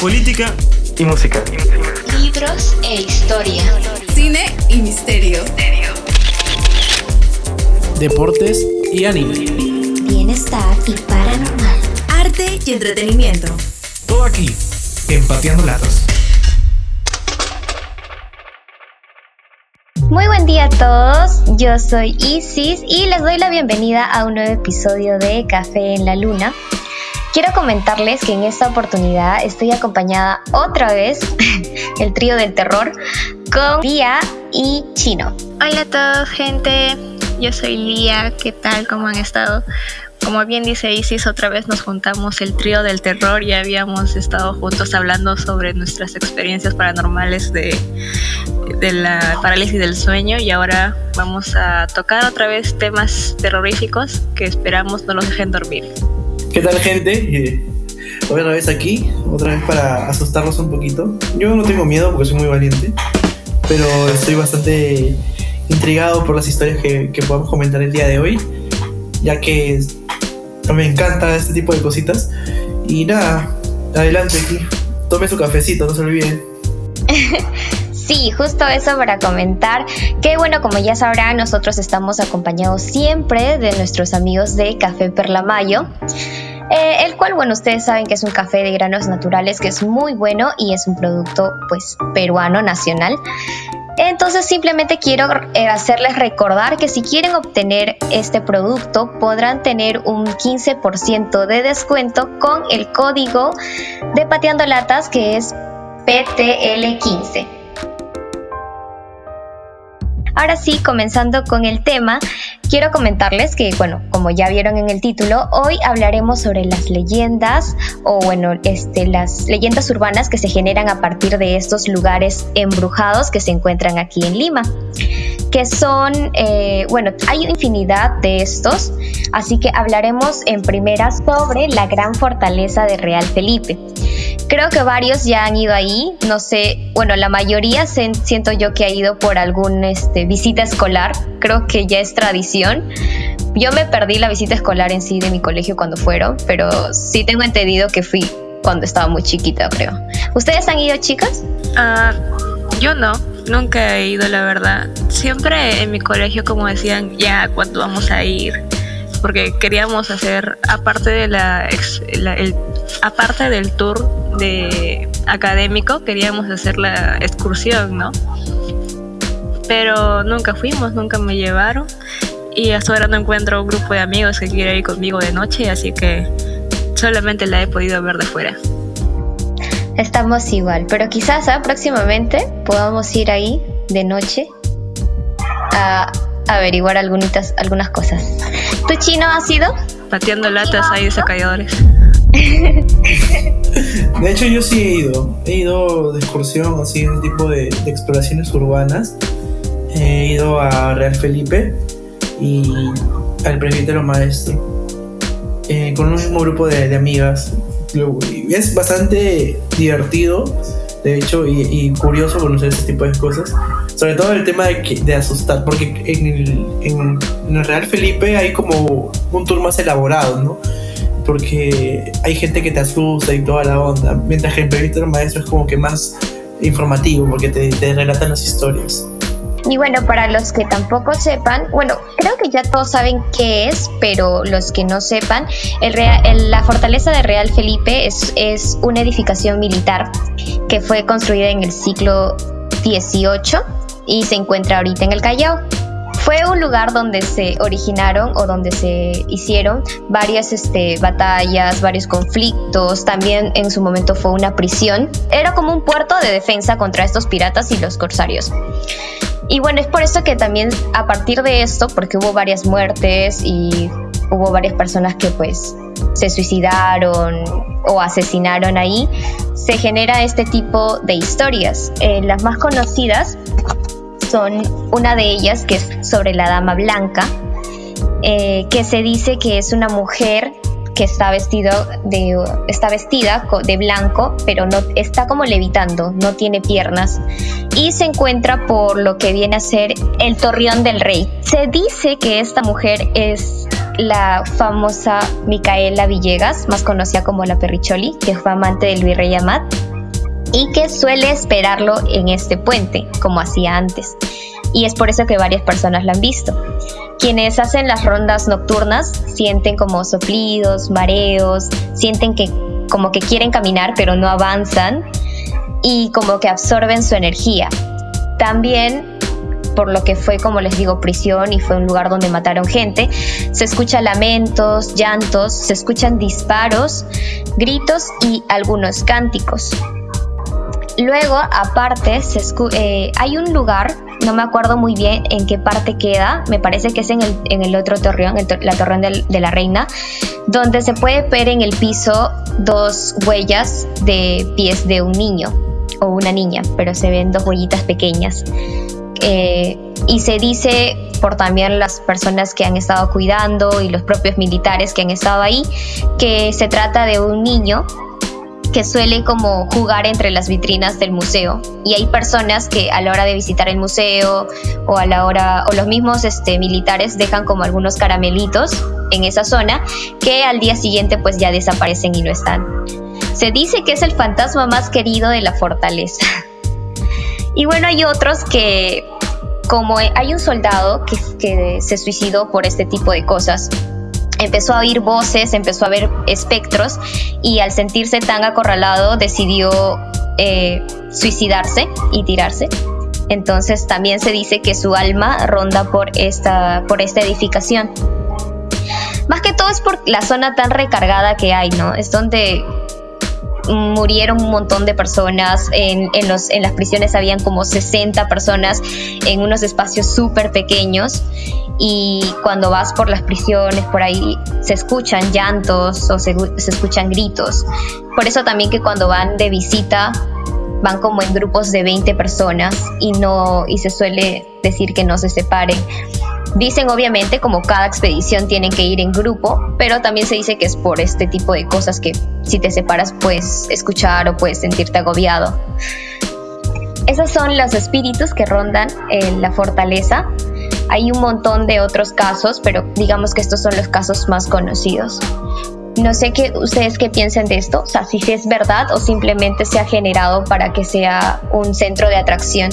Política y música. Libros e historia. Cine y misterio. Deportes y anime. Bienestar y paranormal. Arte y entretenimiento. Todo aquí, empateando latas. Día a todos, yo soy Isis y les doy la bienvenida a un nuevo episodio de Café en la Luna. Quiero comentarles que en esta oportunidad estoy acompañada otra vez, el trío del terror, con Lía y Chino. Hola a todos, gente. Yo soy Lía. ¿Qué tal? ¿Cómo han estado? Como bien dice Isis, otra vez nos juntamos el trío del terror. Ya habíamos estado juntos hablando sobre nuestras experiencias paranormales de, la parálisis del sueño y ahora vamos a tocar otra vez temas terroríficos que esperamos no los dejen dormir. ¿Qué tal gente? Eh, otra vez aquí, otra vez para asustarlos un poquito. Yo no tengo miedo porque soy muy valiente, pero estoy bastante intrigado por las historias que, que podamos comentar el día de hoy, ya que me encanta este tipo de cositas. Y nada, adelante aquí, tome su cafecito, no se olviden. Sí, justo eso para comentar que bueno, como ya sabrán, nosotros estamos acompañados siempre de nuestros amigos de Café Perlamayo. Eh, el cual, bueno, ustedes saben que es un café de granos naturales que es muy bueno y es un producto pues peruano nacional. Entonces simplemente quiero eh, hacerles recordar que si quieren obtener este producto podrán tener un 15% de descuento con el código de Pateando Latas que es PTL15. Ahora sí, comenzando con el tema, quiero comentarles que, bueno, como ya vieron en el título, hoy hablaremos sobre las leyendas o, bueno, este, las leyendas urbanas que se generan a partir de estos lugares embrujados que se encuentran aquí en Lima que son, eh, bueno, hay infinidad de estos, así que hablaremos en primera sobre la gran fortaleza de Real Felipe. Creo que varios ya han ido ahí, no sé, bueno, la mayoría siento yo que ha ido por alguna este, visita escolar, creo que ya es tradición. Yo me perdí la visita escolar en sí de mi colegio cuando fueron, pero sí tengo entendido que fui cuando estaba muy chiquita, creo. ¿Ustedes han ido, chicas? Ah, yo no, nunca he ido, la verdad. Siempre en mi colegio, como decían, ya, ¿cuándo vamos a ir? Porque queríamos hacer, aparte de la, el, aparte del tour de académico queríamos hacer la excursión, ¿no? Pero nunca fuimos, nunca me llevaron y hasta ahora no encuentro un grupo de amigos que quiera ir conmigo de noche, así que solamente la he podido ver de fuera. Estamos igual, pero quizás ¿ah? próximamente podamos ir ahí de noche a averiguar algunas, algunas cosas. ¿Tu chino ha sido? Pateando latas ahí de sacadores. De hecho, yo sí he ido. He ido de excursión, así, ese tipo de, exploraciones urbanas. He ido a Real Felipe y al presbítero maestro. Eh, con un mismo grupo de, amigas. Es bastante divertido, de hecho, y, curioso conocer ese tipo de cosas. Sobre todo el tema de, de asustar, porque en el, el Real Felipe hay como un tour más elaborado, ¿no? porque hay gente que te asusta y toda la onda, mientras que en Proyecto Maestro es como que más informativo, porque te, te relatan las historias. Y bueno, para los que tampoco sepan, bueno, creo que ya todos saben qué es, pero los que no sepan, la fortaleza de Real Felipe es, es una edificación militar que fue construida en el siglo XVIII y se encuentra ahorita en el Callao. Fue un lugar donde se originaron o donde se hicieron varias este, batallas, varios conflictos, también en su momento fue una prisión. Era como un puerto de defensa contra estos piratas y los corsarios. Y bueno, es por eso que también a partir de esto, porque hubo varias muertes y hubo varias personas que pues se suicidaron o asesinaron ahí, se genera este tipo de historias. Eh, las más conocidas son una de ellas que es sobre la dama blanca, eh, que se dice que es una mujer que está, vestido está vestida de blanco, pero no está como levitando, no tiene piernas, y se encuentra por lo que viene a ser el torreón del rey. Se dice que esta mujer es la famosa Micaela Villegas, más conocida como la Perricholi, que fue amante del virrey Amat y que suele esperarlo en este puente, como hacía antes. Y es por eso que varias personas la han visto. Quienes hacen las rondas nocturnas sienten como soplidos, mareos, sienten que como que quieren caminar pero no avanzan y como que absorben su energía. También por lo que fue, como les digo, prisión y fue un lugar donde mataron gente. Se escuchan lamentos, llantos, se escuchan disparos, gritos y algunos cánticos. Luego, aparte, eh, hay un lugar, no me acuerdo muy bien en qué parte queda, me parece que es en el, otro torreón, la torreón de la reina, donde se puede ver en el piso dos huellas de pies de un niño o una niña, pero se ven dos huellitas pequeñas. Eh, y se dice por también las personas que han estado cuidando y los propios militares que han estado ahí, que se trata de un niño que suele como jugar entre las vitrinas del museo y hay personas que a la hora de visitar el museo o a la hora o los mismos este, militares dejan como algunos caramelitos en esa zona que al día siguiente pues ya desaparecen y no están. Se dice que es el fantasma más querido de la fortaleza. Y bueno, hay otros que, como hay un soldado que se suicidó por este tipo de cosas, empezó a oír voces, empezó a ver espectros y al sentirse tan acorralado decidió eh, suicidarse y tirarse. Entonces también se dice que su alma ronda por esta, por esta edificación. Más que todo es por la zona tan recargada que hay, ¿no? Es donde murieron un montón de personas, en, los, en las prisiones habían como 60 personas en unos espacios súper pequeños y cuando vas por las prisiones, por ahí se escuchan llantos o se, escuchan gritos. Por eso también que cuando van de visita van como en grupos de 20 personas y no y se suele decir que no se separen. Dicen obviamente como cada expedición tienen que ir en grupo, pero también se dice que es por este tipo de cosas que si te separas puedes escuchar o puedes sentirte agobiado. Esos son los espíritus que rondan en la fortaleza. Hay un montón de otros casos, pero digamos que estos son los casos más conocidos. No sé qué ustedes qué piensan de esto, o sea, si es verdad o simplemente se ha generado para que sea un centro de atracción.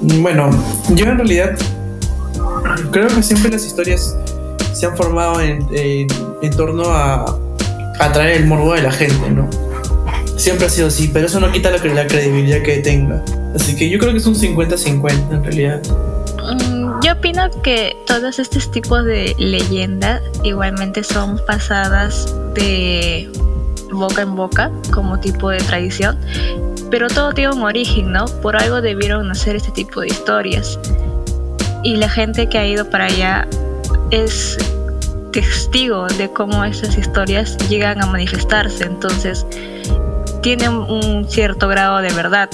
Bueno, yo en realidad creo que siempre las historias se han formado en, en, torno a atraer el morbo de la gente, ¿no? Siempre ha sido así, pero eso no quita la, la credibilidad que tenga. Así que yo creo que es un 50-50 en realidad. Mm, yo opino que todos estos tipos de leyendas igualmente son pasadas de boca en boca como tipo de tradición, pero todo tiene un origen, ¿no? Por algo debieron nacer este tipo de historias y la gente que ha ido para allá es testigo de cómo esas historias llegan a manifestarse, entonces tienen un cierto grado de verdad.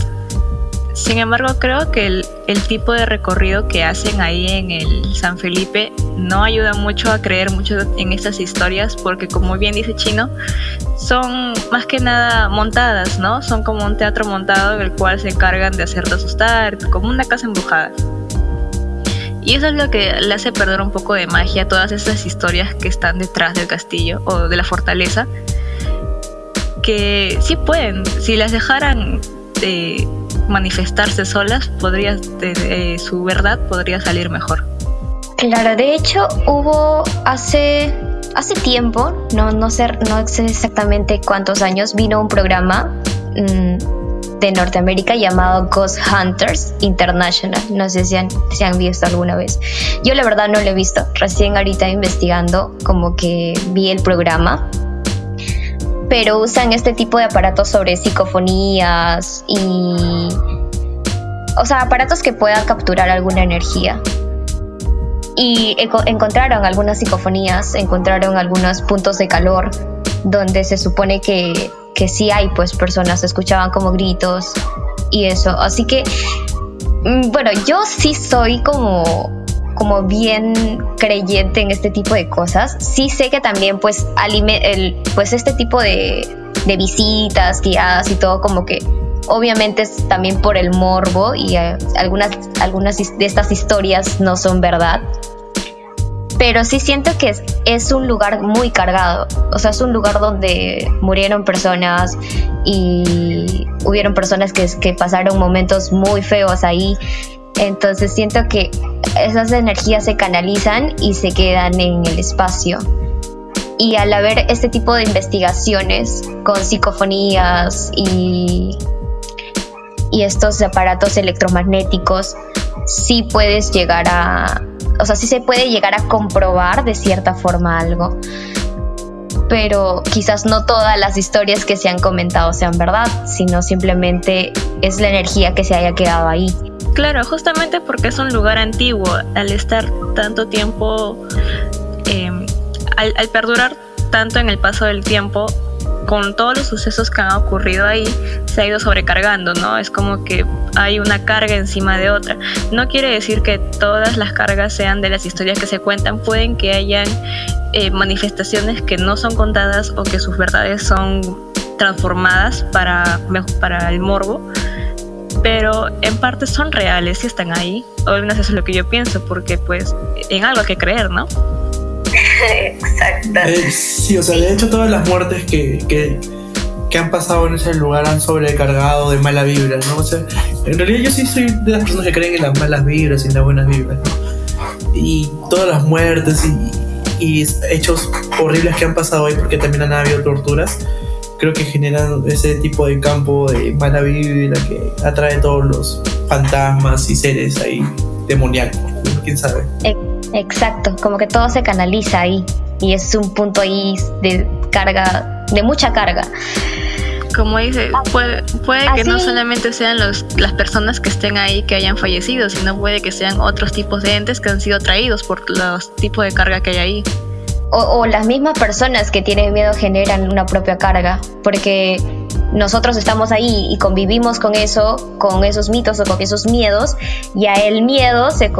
Sin embargo, creo que el, tipo de recorrido que hacen ahí en el San Felipe no ayuda mucho a creer mucho en estas historias porque como bien dice Chino, son más que nada montadas, ¿no? Son como un teatro montado en el cual se encargan de hacerte asustar, como una casa embrujada. Y eso es lo que le hace perder un poco de magia a todas esas historias que están detrás del castillo o de la fortaleza. Que sí pueden, si las dejaran de manifestarse solas, podría, su verdad podría salir mejor. Claro, de hecho hubo hace hace tiempo, no, no, sé, no sé exactamente cuántos años, vino un programa mm, de Norteamérica llamado Ghost Hunters International. No sé si han, si han visto alguna vez. Yo la verdad no lo he visto. Recién ahorita investigando como que vi el programa. Pero usan este tipo de aparatos sobre psicofonías y... O sea, aparatos que puedan capturar alguna energía. Y encontraron algunas psicofonías, encontraron algunos puntos de calor donde se supone que que sí hay pues personas, escuchaban como gritos y eso. Así que, mm, bueno, yo sí soy como como bien creyente en este tipo de cosas. Sí sé que también pues, el, pues este tipo de, de visitas guiadas y todo como que obviamente es también por el morbo y eh, algunas, algunas de estas historias no son verdad. Pero sí siento que es, es, un lugar muy cargado. O sea, es un lugar donde murieron personas y hubieron personas que, que pasaron momentos muy feos ahí. Entonces siento que esas energías se canalizan y se quedan en el espacio. Y al haber este tipo de investigaciones con psicofonías y, y estos aparatos electromagnéticos, sí puedes llegar a, o sea, sí se puede llegar a comprobar de cierta forma algo. Pero quizás no todas las historias que se han comentado sean verdad, sino simplemente es la energía que se haya quedado ahí. Claro, justamente porque es un lugar antiguo, al estar tanto tiempo, al, al perdurar tanto en el paso del tiempo, con todos los sucesos que han ocurrido ahí, se ha ido sobrecargando, ¿no? Es como que hay una carga encima de otra. No quiere decir que todas las cargas sean de las historias que se cuentan, pueden que hayan eh, manifestaciones que no son contadas o que sus verdades son transformadas para, para el morbo, pero en parte son reales y están ahí. O al menos eso es lo que yo pienso, porque pues en algo hay que creer, ¿no? Exacto. Eh, sí, o sea, de hecho todas las muertes que, que, que, han pasado en ese lugar han sobrecargado de mala vibra, ¿no? O sea, en realidad yo sí soy de las personas que creen en las malas vibras y en las buenas vibras, ¿no? Y todas las muertes y, y hechos horribles que han pasado ahí porque también han habido torturas, creo que generan ese tipo de campo de mala vibra que atrae todos los fantasmas y seres ahí demoníacos, quién sabe. Exacto, como que todo se canaliza ahí y es un punto ahí de carga, de mucha carga. Como dice, puede, puede que no solamente sean los, las personas que estén ahí que hayan fallecido, sino puede que sean otros tipos de entes que han sido traídos por los tipos de carga que hay ahí. O, o las mismas personas que tienen miedo generan una propia carga, porque nosotros estamos ahí y convivimos con eso, con esos mitos o con esos miedos, ya el miedo se,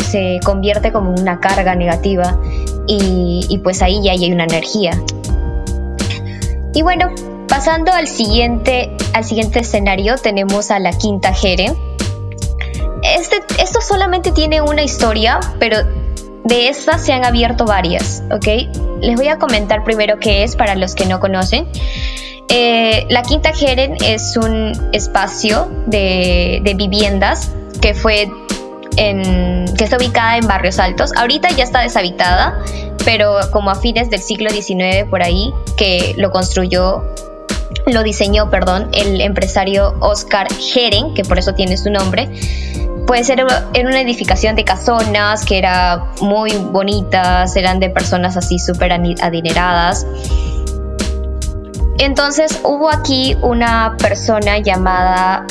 se convierte como una carga negativa y, y, pues ahí ya hay una energía. Y bueno, pasando al siguiente, al siguiente escenario, tenemos a la quinta Jere. Este, esto solamente tiene una historia, pero de estas se han abierto varias, ¿ok? Les voy a comentar primero qué es para los que no conocen. Eh, la Quinta Jeren es un espacio de, viviendas que fue que está ubicada en Barrios Altos. Ahorita ya está deshabitada, pero como a fines del siglo XIX por ahí, que lo construyó, lo diseñó, perdón, el empresario Oscar Jeren, que por eso tiene su nombre. Puede ser en una edificación de casonas que era muy bonitas, eran de personas así súper adineradas. Entonces hubo aquí una persona llamada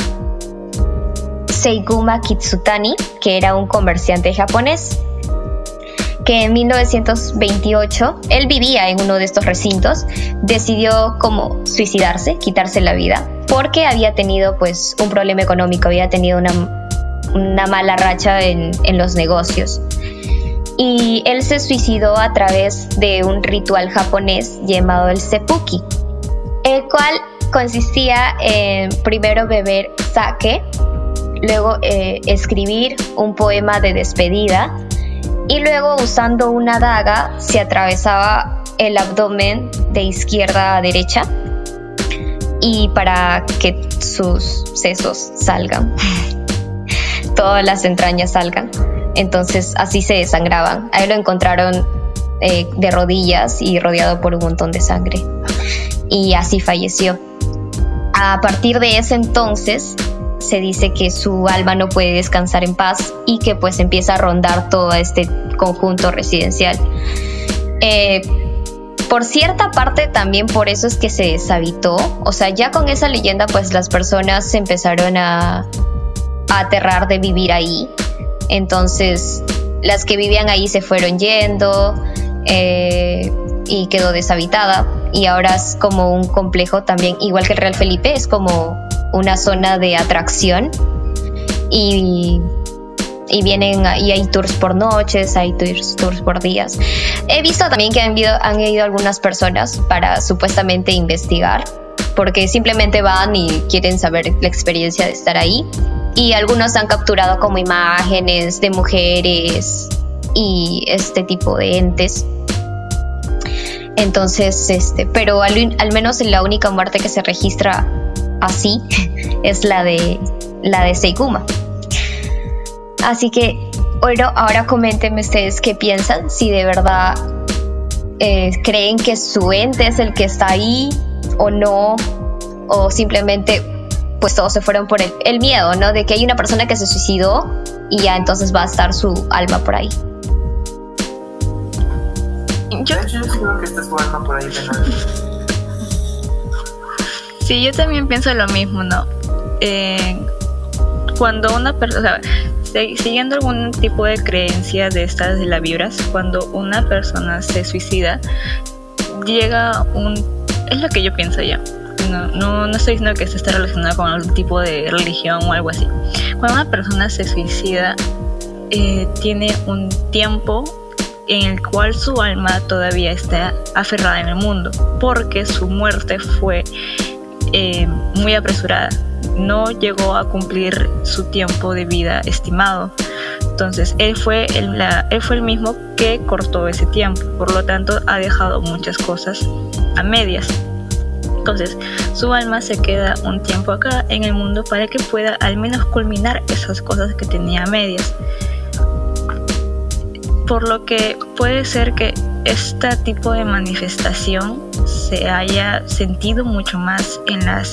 Seiguma Kitsutani, que era un comerciante japonés, que en 1928, él vivía en uno de estos recintos, decidió como suicidarse, quitarse la vida, porque había tenido pues un problema económico, había tenido una, una mala racha en, en los negocios. Y él se suicidó a través de un ritual japonés llamado el seppuku, el cual consistía en primero beber sake, luego eh, escribir un poema de despedida y luego usando una daga se atravesaba el abdomen de izquierda a derecha y para que sus sesos salgan, todas las entrañas salgan. Entonces así se desangraban. Ahí lo encontraron eh, de rodillas y rodeado por un montón de sangre y así falleció. A partir de ese entonces se dice que su alma no puede descansar en paz y que pues empieza a rondar todo este conjunto residencial. Eh, por cierta parte también por eso es que se deshabitó, o sea, ya con esa leyenda pues las personas se empezaron a, aterrar de vivir ahí, entonces las que vivían ahí se fueron yendo eh, y quedó deshabitada y ahora es como un complejo también, igual que el Real Felipe, es como una zona de atracción y, y vienen y hay tours por noches, hay tours, tours por días. He visto también que han ido, han ido algunas personas para supuestamente investigar, porque simplemente van y quieren saber la experiencia de estar ahí. Y algunos han capturado como imágenes de mujeres y este tipo de entes. Entonces, este, pero al, menos la única muerte que se registra así es la de la de Seikuma. Así que, bueno, ahora coméntenme ustedes qué piensan, si de verdad eh, creen que su ente es el que está ahí o no, o simplemente pues todos se fueron por el, el miedo, ¿no? De que hay una persona que se suicidó y ya entonces va a estar su alma por ahí. Yo, Yo creo que está su alma por ahí sí, yo también pienso lo mismo, ¿no? Eh, cuando una persona, siguiendo algún tipo de creencia de estas de las vibras, cuando una persona se suicida, llega un... Es lo que yo pienso ya. No, no, no estoy diciendo que esto esté relacionado con algún tipo de religión o algo así. Cuando una persona se suicida, eh, tiene un tiempo en el cual su alma todavía está aferrada en el mundo, porque su muerte fue eh, muy apresurada. No llegó a cumplir su tiempo de vida estimado. Entonces, él fue el, él fue el mismo que cortó ese tiempo. Por lo tanto, ha dejado muchas cosas a medias. Entonces, su alma se queda un tiempo acá en el mundo para que pueda al menos culminar esas cosas que tenía a medias por lo que puede ser que este tipo de manifestación se haya sentido mucho más en la,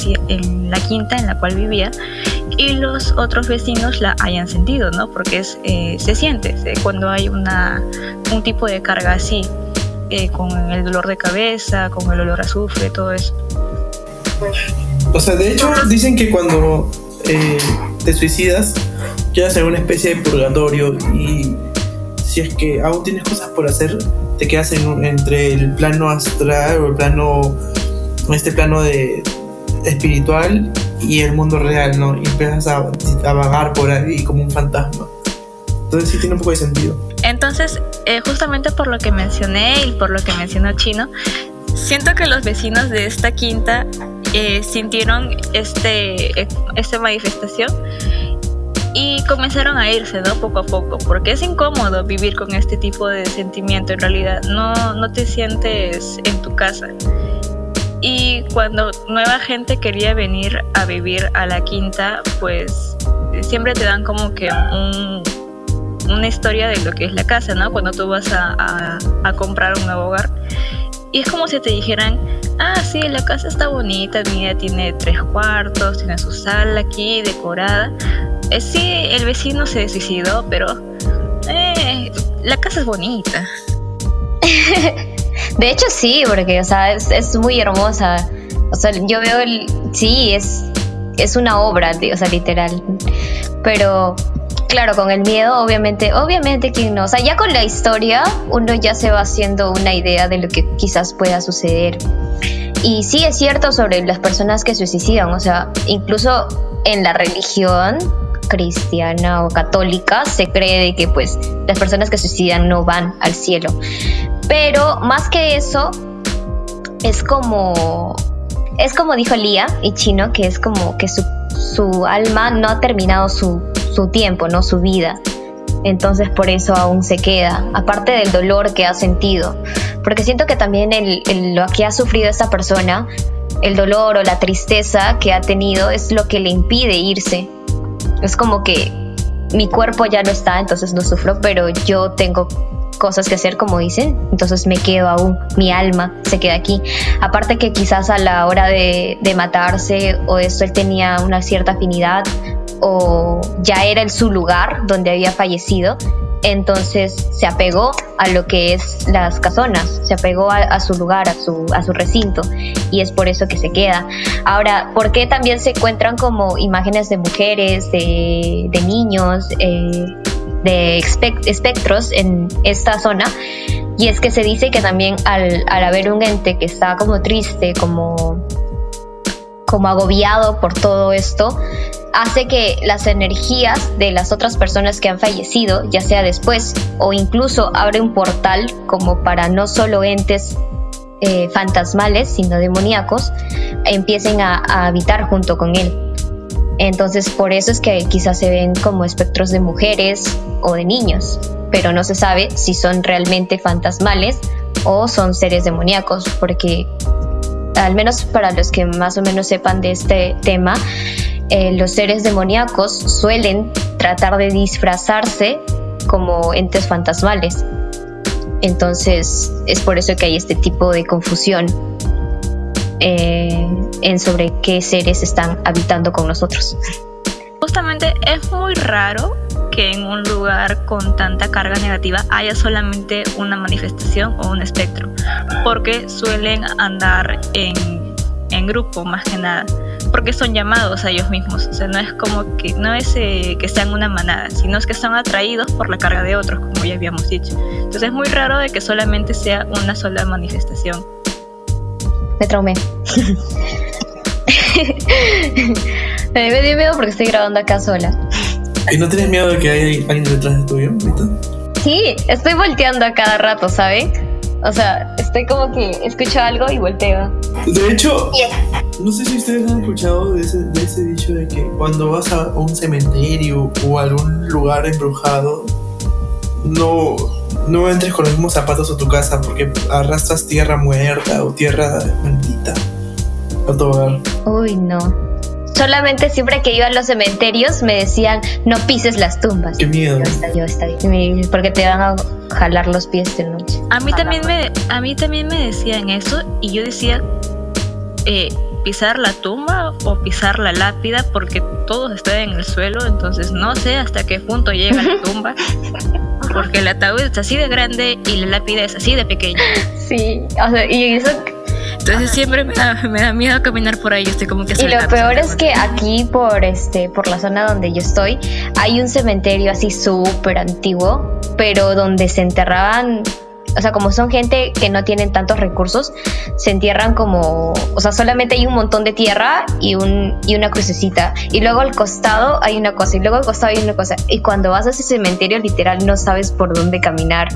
quinta en la cual vivía y los otros vecinos la hayan sentido, ¿no? Porque eh, se siente cuando hay un tipo de carga así, eh, con el dolor de cabeza, con el olor a azufre, todo eso. O sea, de hecho, dicen que cuando eh, te suicidas, quedas en una especie de purgatorio y si es que aún tienes cosas por hacer, te quedas en, entre el plano astral o el plano, este plano de espiritual y el mundo real, ¿no? Y empiezas a, a vagar por ahí como un fantasma. Entonces sí tiene un poco de sentido. Entonces, eh, justamente por lo que mencioné y por lo que mencionó Chino, siento que los vecinos de esta quinta eh, sintieron este, esta manifestación y comenzaron a irse, ¿no? Poco a poco, porque es incómodo vivir con este tipo de sentimiento en realidad, no, no te sientes en tu casa. Y cuando nueva gente quería venir a vivir a la quinta, pues siempre te dan como que un, una historia de lo que es la casa, ¿no? Cuando tú vas a, a, comprar un nuevo hogar. Y es como si te dijeran, ah, sí, la casa está bonita, mira, tiene tres cuartos, tiene su sala aquí decorada. Eh, sí, el vecino se suicidó, pero eh, la casa es bonita. de hecho sí, porque o sea, es, es, muy hermosa. O sea, yo veo el... Sí, es, es una obra, o sea, literal. Pero claro, con el miedo, obviamente, obviamente que no. O sea, ya con la historia uno ya se va haciendo una idea de lo que quizás pueda suceder. Y sí es cierto sobre las personas que se suicidan, o sea, incluso en la religión cristiana o católica se cree de que pues las personas que suicidan no van al cielo. Pero más que eso, es como, es como dijo Lía y Chino, que es como que su, su alma no ha terminado su, su tiempo, no su vida. Entonces por eso aún se queda, aparte del dolor que ha sentido. Porque siento que también el, lo que ha sufrido esta persona, el dolor o la tristeza que ha tenido es lo que le impide irse. Es como que mi cuerpo ya no está, entonces no sufro, pero yo tengo cosas que hacer, como dicen, entonces me quedo aún, mi alma se queda aquí. Aparte que quizás a la hora de matarse o esto él tenía una cierta afinidad o ya era en su lugar donde había fallecido, entonces se apegó a lo que es las casonas, se apegó a, a, su lugar, a su, a su recinto, y es por eso que se queda. Ahora, ¿por qué también se encuentran como imágenes de mujeres, de, de niños, eh, de espectros en esta zona? Y es que se dice que también al, al haber un ente que está como triste, como, como agobiado por todo esto, hace que las energías de las otras personas que han fallecido, ya sea después o incluso abre un portal como para no solo entes eh, fantasmales, sino demoníacos, empiecen a, a, habitar junto con él. Entonces por eso es que quizás se ven como espectros de mujeres o de niños, pero no se sabe si son realmente fantasmales o son seres demoníacos, porque al menos para los que más o menos sepan de este tema, eh, los seres demoníacos suelen tratar de disfrazarse como entes fantasmales. Entonces es por eso que hay este tipo de confusión eh, en sobre qué seres están habitando con nosotros. Justamente es muy raro que en un lugar con tanta carga negativa haya solamente una manifestación o un espectro, porque suelen andar en, en grupo más que nada, porque son llamados a ellos mismos, o sea, no es como que no es eh, que sean una manada, sino es que son atraídos por la carga de otros, como ya habíamos dicho. Entonces es muy raro de que solamente sea una sola manifestación. Me traumé. me dio miedo porque estoy grabando acá sola. ¿Y no tienes miedo de que haya alguien detrás de tuyo ahorita? Sí, estoy volteando a cada rato, ¿sabe? O sea, estoy como que escucho algo y volteo. De hecho, no sé si ustedes han escuchado de ese, de ese dicho de que cuando vas a un cementerio o a algún lugar embrujado, no, no entres con los mismos zapatos a tu casa porque arrastras tierra muerta o tierra maldita a tu hogar. Uy, no. Solamente siempre que iba a los cementerios me decían, no pises las tumbas. Qué miedo. Yo está, yo está. Porque te van a jalar los pies de noche. A mí también me, a mí también me decían eso y yo decía eh, pisar la tumba o pisar la lápida porque todos están en el suelo, entonces no sé hasta qué punto llega la tumba. Porque el ataúd es así de grande y la lápida es así de pequeña. Sí, o sea, y eso entonces siempre me da, me da miedo caminar por ahí, estoy como que Y lo peor es que aquí por este por la zona donde yo estoy hay un cementerio así súper antiguo, pero donde se enterraban o sea, como son gente que no tienen tantos recursos, se entierran como, o sea, solamente hay un montón de tierra y, un, y una crucecita. Y luego al costado hay una cosa, y luego al costado hay una cosa. Y cuando vas a ese cementerio, literal, no sabes por dónde caminar.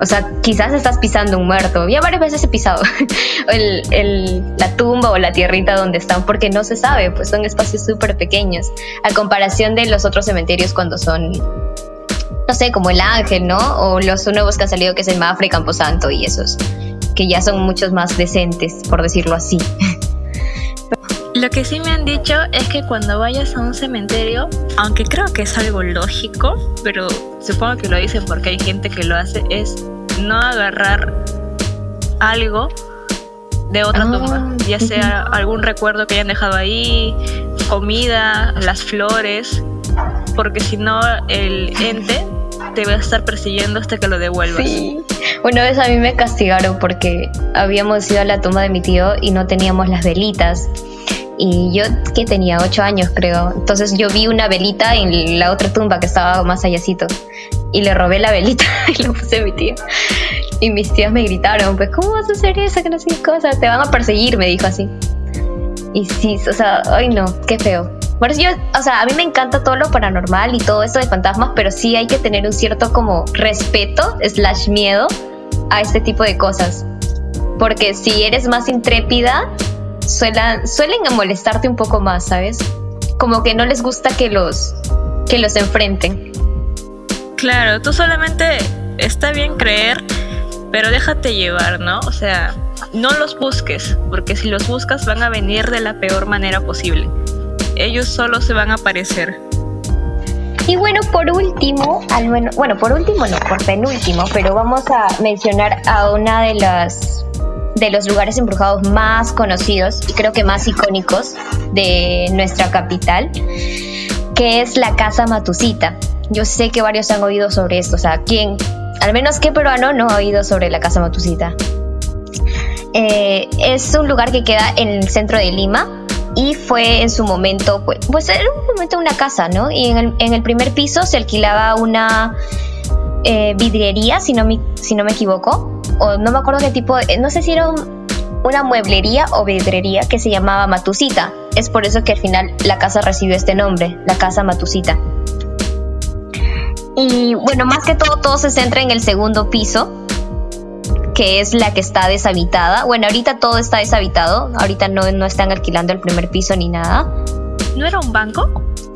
O sea, quizás estás pisando un muerto. Ya varias veces he pisado el, el, la tumba o la tierrita donde están, porque no se sabe, pues son espacios súper pequeños. A comparación de los otros cementerios cuando son no sé, como el Ángel, ¿no? O los nuevos que han salido, que es el Mafre, Camposanto y esos, que ya son muchos más decentes, por decirlo así. Lo que sí me han dicho es que cuando vayas a un cementerio, aunque creo que es algo lógico, pero supongo que lo dicen porque hay gente que lo hace, es no agarrar algo de otra Ah, tumba, ya sea algún recuerdo que hayan dejado ahí, comida, las flores, porque si no el ente te va a estar persiguiendo hasta que lo devuelvas. Sí. Una vez a mí me castigaron porque habíamos ido a la tumba de mi tío y no teníamos las velitas. Y yo, que tenía ocho años creo. Entonces yo vi una velita en la otra tumba que estaba más allácito. Y le robé la velita y la puse a mi tío. Y mis tíos me gritaron, pues, ¿cómo vas a hacer eso? Que no sé qué cosa. Te van a perseguir, me dijo así. Y sí, o sea, ay no, qué feo. Por yo, o sea, a mí me encanta todo lo paranormal y todo esto de fantasmas, pero sí hay que tener un cierto como respeto, slash miedo a este tipo de cosas. Porque si eres más intrépida, suelen molestarte un poco más, ¿sabes? Como que no les gusta que los, que los enfrenten. Claro, tú solamente está bien creer, pero déjate llevar, ¿no? O sea, no los busques, porque si los buscas van a venir de la peor manera posible. Ellos solo se van a aparecer. Y bueno, por último, al bueno, bueno, por último no, por penúltimo, pero vamos a mencionar a una de las de los lugares embrujados más conocidos y creo que más icónicos de nuestra capital, que es la Casa Matusita. Yo sé que varios han oído sobre esto, o sea, ¿quién, al menos qué peruano no ha oído sobre la Casa Matusita? Eh, es un lugar que queda en el centro de Lima y fue en su momento, pues, pues era un momento una casa, ¿no? Y en el, en el primer piso se alquilaba una eh, vidriería, si no, me, si no me equivoco, o no me acuerdo qué tipo, de, no sé si era un, una mueblería o vidrería que se llamaba Matusita. Es por eso que al final la casa recibió este nombre, la casa Matusita. Y bueno, más que todo, todo se centra en el segundo piso, que es la que está deshabitada. Bueno, ahorita todo está deshabitado, ahorita no, no están alquilando el primer piso ni nada. ¿No era un banco?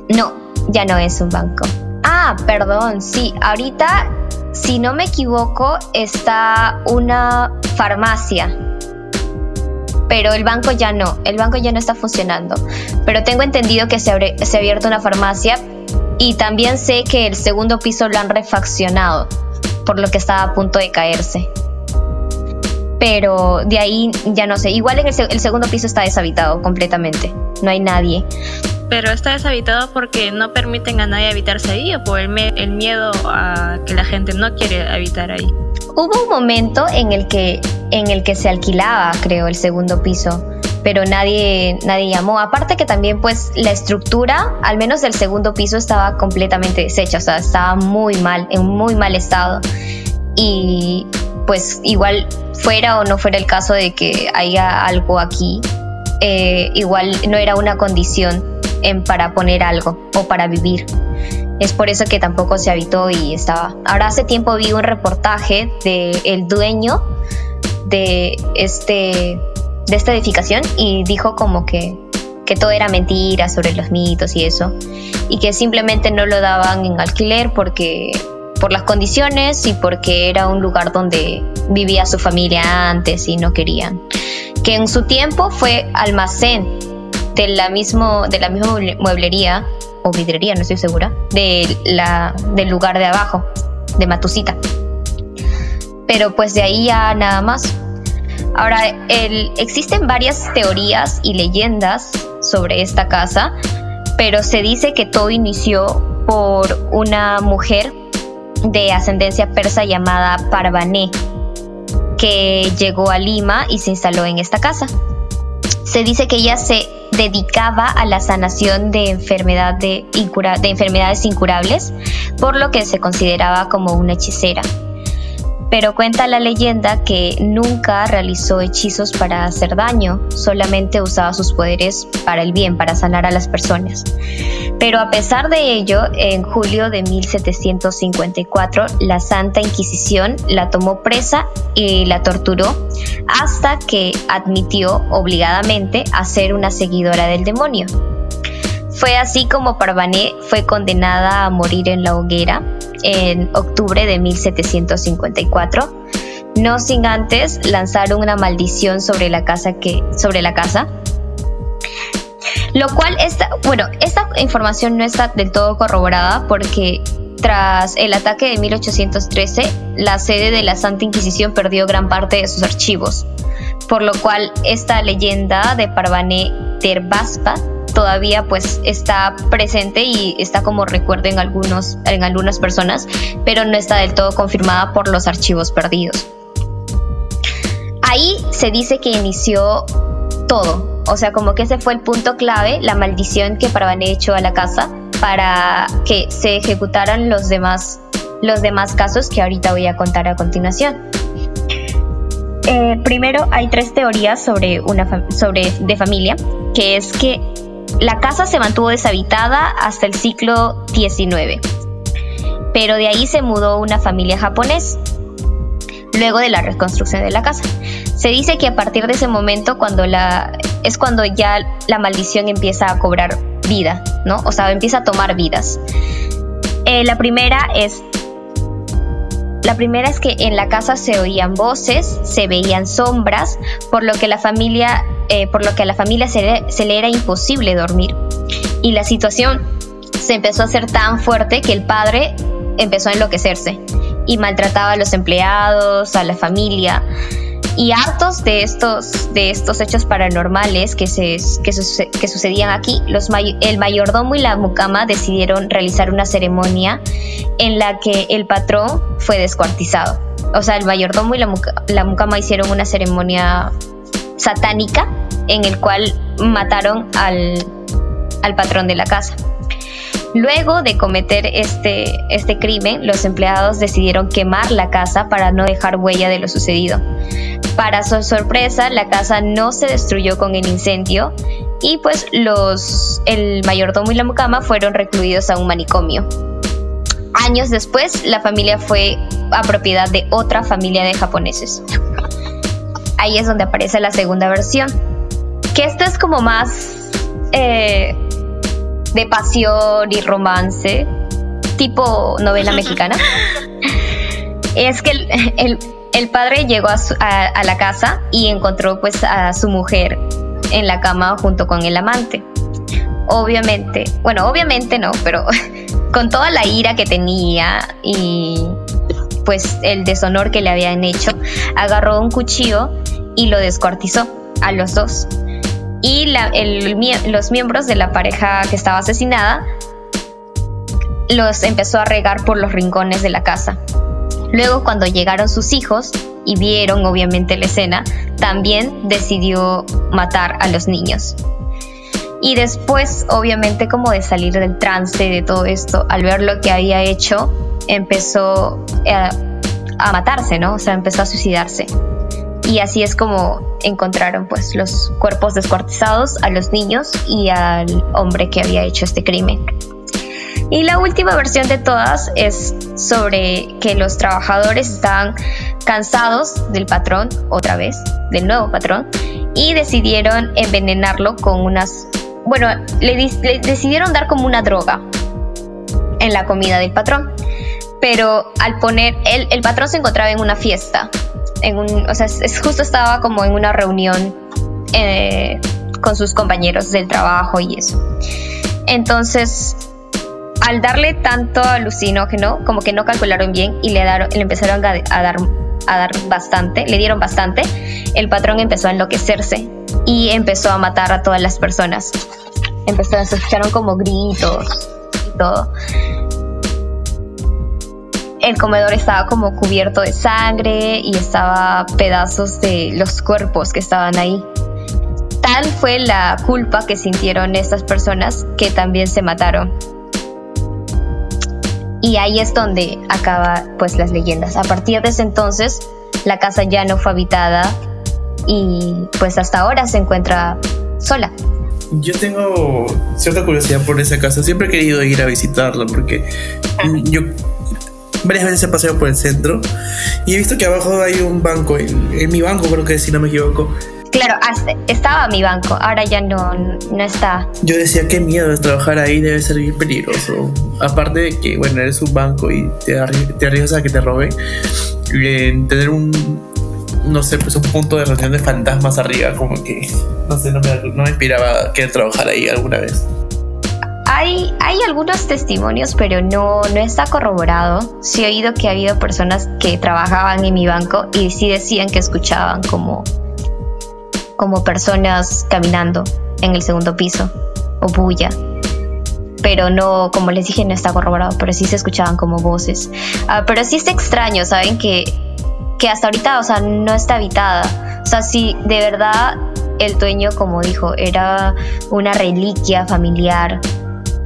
No, ya no es un banco. Ah, perdón, sí, ahorita, si no me equivoco, está una farmacia. Pero el banco ya no, el banco ya no está funcionando. Pero tengo entendido que se, abre- se ha abierto una farmacia y también sé que el segundo piso lo han refaccionado, por lo que estaba a punto de caerse. Pero de ahí ya no sé. Igual en el, el segundo piso está deshabitado completamente. No hay nadie. Pero está deshabitado porque no permiten a nadie habitarse ahí o por el, el miedo a que la gente no quiere habitar ahí. Hubo un momento en el que en el que se alquilaba, creo, el segundo piso, pero nadie nadie llamó. Aparte que también pues la estructura, al menos del segundo piso estaba completamente deshecha, o sea, estaba muy mal, en muy mal estado. Y pues igual fuera o no fuera el caso de que haya algo aquí, eh, igual no era una condición para poner algo o para vivir. Es por eso que tampoco se habitó y estaba. Ahora hace tiempo vi un reportaje de el dueño de este de esta edificación y dijo como que que todo era mentira sobre los mitos y eso y que simplemente no lo daban en alquiler porque por las condiciones y porque era un lugar donde vivía su familia antes y no querían. Que en su tiempo fue almacén de la mismo de la misma mueble- mueblería o vidrería no estoy segura del lugar de abajo de Matusita. Pero pues de ahí ya nada más. Ahora, existen varias teorías y leyendas sobre esta casa, pero se dice que todo inició por una mujer de ascendencia persa llamada Parvané, que llegó a Lima y se instaló en esta casa. Se dice que ella se dedicaba a la sanación de, enfermedad de, de enfermedades incurables, por lo que se consideraba como una hechicera pero cuenta la leyenda que nunca realizó hechizos para hacer daño, solamente usaba sus poderes para el bien, para sanar a las personas. Pero a pesar de ello, en julio de 1754, la Santa Inquisición la tomó presa y la torturó hasta que admitió obligadamente a ser una seguidora del demonio. Fue así como Parvané fue condenada a morir en la hoguera en octubre de 1754, no sin antes lanzar una maldición sobre la casa sobre la casa. Lo cual esta, bueno, esta información no está del todo corroborada porque tras el ataque de 1813, la sede de la Santa Inquisición perdió gran parte de sus archivos, por lo cual esta leyenda de Parvané Terbaspa todavía pues está presente y está como recuerdo en algunos en algunas personas, pero no está del todo confirmada por los archivos perdidos. Ahí se dice que inició todo, o sea, como que ese fue el punto clave, la maldición que Parvané echó a la casa para que se ejecutaran los demás los demás casos que ahorita voy a contar a continuación. Eh, primero hay tres teorías sobre una sobre de familia, que es que la casa se mantuvo deshabitada hasta el siglo XIX, pero de ahí se mudó una familia japonés luego de la reconstrucción de la casa. Se dice que a partir de ese momento cuando la es cuando ya la maldición empieza a cobrar vida, ¿no? O sea, empieza a tomar vidas. Eh, la primera es la primera es que en la casa se oían voces, se veían sombras, por lo que la familia, eh, por lo que a la familia se le, se le era imposible dormir. Y la situación se empezó a hacer tan fuerte que el padre empezó a enloquecerse y maltrataba a los empleados, a la familia. Y hartos de estos, de estos hechos paranormales que, se, que, que sucedían aquí, los may- el mayordomo y la mucama decidieron realizar una ceremonia en la que el patrón fue descuartizado. O sea, el mayordomo y la, la mucama hicieron una ceremonia satánica en el cual mataron al, al patrón de la casa. Luego de cometer este, este crimen, los empleados decidieron quemar la casa para no dejar huella de lo sucedido. Para su sorpresa, la casa no se destruyó con el incendio y pues los, el mayordomo y la mucama fueron recluidos a un manicomio. Años después, la familia fue a propiedad de otra familia de japoneses. Ahí es donde aparece la segunda versión. Que esta es como más... eh, de pasión y romance, tipo novela mexicana. es que el, el, padre llegó a, la casa y encontró pues a su mujer en la cama junto con el amante. Obviamente, bueno, obviamente no, pero con toda la ira que tenía y pues el deshonor que le habían hecho, agarró un cuchillo y lo descuartizó a los dos. Y los miembros de la pareja que estaba asesinada los empezó a regar por los rincones de la casa. Luego cuando llegaron sus hijos y vieron obviamente la escena, también decidió matar a los niños. Y después, obviamente, como de salir del trance de todo esto, al ver lo que había hecho, empezó a, a matarse, ¿no? O sea, empezó a suicidarse. Y así es como encontraron pues los cuerpos descuartizados a los niños y al hombre que había hecho este crimen. Y la última versión de todas es sobre que los trabajadores estaban cansados del patrón, otra vez, del nuevo patrón, y decidieron envenenarlo con unas... Bueno, le, decidieron dar como una droga en la comida del patrón. Pero al poner, el, el patrón se encontraba en una fiesta, en un, o sea, es, justo estaba como en una reunión eh, con sus compañeros del trabajo y eso. Entonces al darle tanto alucinógeno, como que no calcularon bien y le, le empezaron a, dar, a dar bastante, le dieron bastante, el patrón empezó a enloquecerse y empezó a matar a todas las personas. Empezó, se escucharon como gritos y todo. El comedor estaba como cubierto de sangre y estaba pedazos de los cuerpos que estaban ahí. Tal fue la culpa que sintieron estas personas que también se mataron y ahí es donde acaba pues las leyendas. A partir de ese entonces la casa ya no fue habitada y pues hasta ahora se encuentra sola. Yo tengo cierta curiosidad por esa casa. Siempre he querido ir a visitarla porque yo varias veces he paseado por el centro y he visto que abajo hay un banco, en, en mi banco creo que si no me equivoco, Claro, estaba mi banco, ahora ya no, no está. Yo decía, qué miedo es trabajar ahí, debe ser bien peligroso. Aparte de que, bueno, eres un banco y te, te arriesgas a que te roben, tener un, no sé, pues un punto de reunión de fantasmas arriba, como que, no sé, no me, no me inspiraba querer trabajar ahí alguna vez. Hay, hay, algunos testimonios, pero no, no está corroborado. Sí he oído que ha habido personas que trabajaban en mi banco y sí decían que escuchaban como como personas caminando en el segundo piso o bulla. Pero no, como les dije, no está corroborado, pero sí se escuchaban como voces. Ah, pero sí está extraño, ¿saben? Que, que hasta ahorita, o sea, no está habitada. O sea, si de verdad el dueño, como dijo, era una reliquia familiar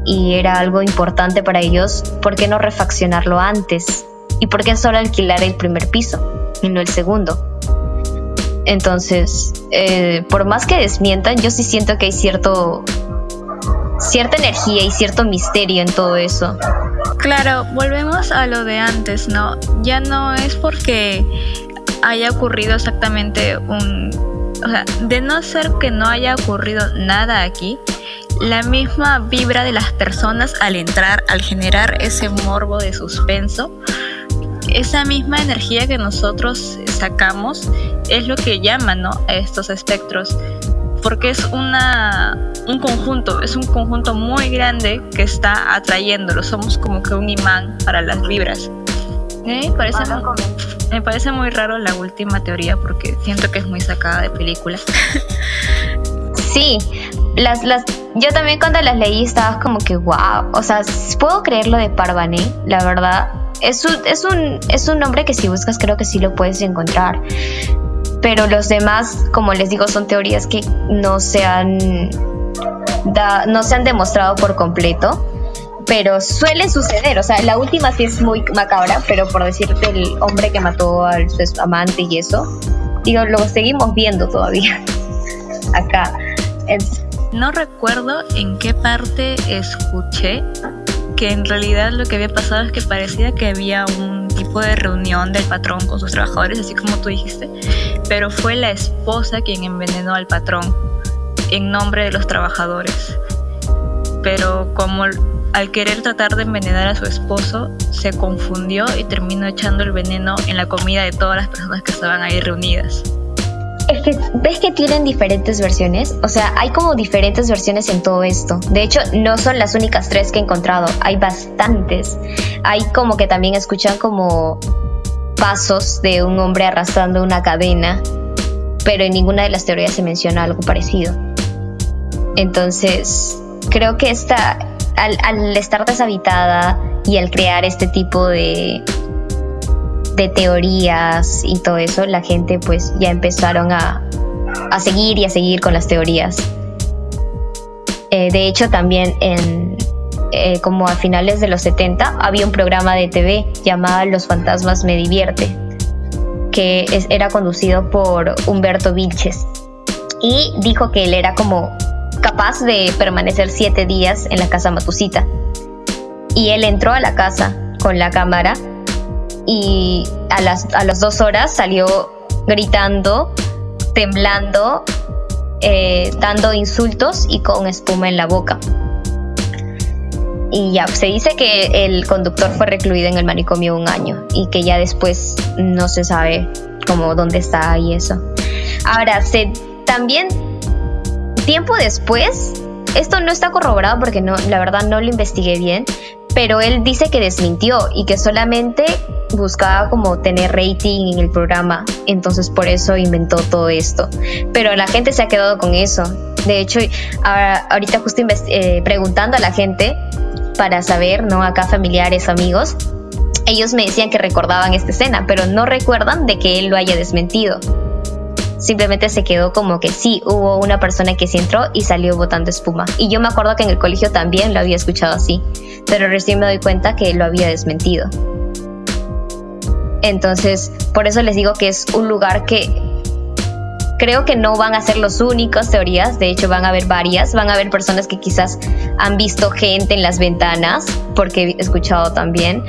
y era algo importante para ellos, ¿por qué no refaccionarlo antes? ¿Y por qué solo alquilar el primer piso y no el segundo? Entonces, eh, por más que desmientan, yo sí siento que hay cierto cierta energía y cierto misterio en todo eso. Claro, volvemos a lo de antes, ¿no? Ya no es porque haya ocurrido exactamente un... O sea, de no ser que no haya ocurrido nada aquí, la misma vibra de las personas al entrar, al generar ese morbo de suspenso, esa misma energía que nosotros sacamos es lo que llama ¿no? a estos espectros, porque es una, un conjunto, es un conjunto muy grande que está atrayéndolo, somos como que un imán para las vibras. Me parece, muy, me parece muy raro la última teoría porque siento que es muy sacada de películas. Sí, las, las, yo también cuando las leí estaba como que wow, o sea, puedo creer lo de Parvane, la verdad, es un, es un, es un nombre que si buscas creo que sí lo puedes encontrar. Pero los demás, como les digo, son teorías que no se han, no se han demostrado por completo. Pero suelen suceder, o sea, la última sí es muy macabra, pero por decirte el hombre que mató a su amante y eso, digo, lo seguimos viendo todavía acá. No recuerdo en qué parte escuché que en realidad lo que había pasado es que parecía que había un tipo de reunión del patrón con sus trabajadores, así como tú dijiste, pero fue la esposa quien envenenó al patrón en nombre de los trabajadores. pero como al querer tratar de envenenar a su esposo, se confundió y terminó echando el veneno en la comida de todas las personas que estaban ahí reunidas. Es que ves que tienen diferentes versiones, o sea, hay como diferentes versiones en todo esto. De hecho, no son las únicas tres que he encontrado, hay bastantes. Hay como que también escuchan como pasos de un hombre arrastrando una cadena, pero en ninguna de las teorías se menciona algo parecido. Entonces, creo que esta, al, al estar deshabitada y al crear este tipo de, de teorías y todo eso, la gente pues ya empezaron a, a seguir y a seguir con las teorías. Eh, de hecho, también en, eh, como a finales de los 70 había un programa de TV llamado Los Fantasmas Me Divierte, que era conducido por Humberto Vilches. Y dijo que él era como capaz de permanecer siete días en la casa Matusita. Y él entró a la casa con la cámara y a las, a las dos horas salió gritando, temblando, eh, dando insultos y con espuma en la boca. Y ya, se dice que el conductor fue recluido en el manicomio un año y que ya después no se sabe como dónde está y eso. Ahora, se, también tiempo después, esto no está corroborado porque no, la verdad no lo investigué bien, pero él dice que desmintió y que solamente buscaba como tener rating en el programa, entonces por eso inventó todo esto. Pero la gente se ha quedado con eso. De hecho, ahora- ahorita justo eh, preguntando a la gente para saber, ¿no? Acá familiares, amigos, ellos me decían que recordaban esta escena, pero no recuerdan de que él lo haya desmentido. Simplemente se quedó como que sí, hubo una persona que sí entró y salió botando espuma. Y yo me acuerdo que en el colegio también lo había escuchado así, pero recién me doy cuenta que lo había desmentido. Entonces, por eso les digo que es un lugar que creo que no van a ser los únicos teorías, de hecho van a haber varias, van a haber personas que quizás han visto gente en las ventanas, porque he escuchado también,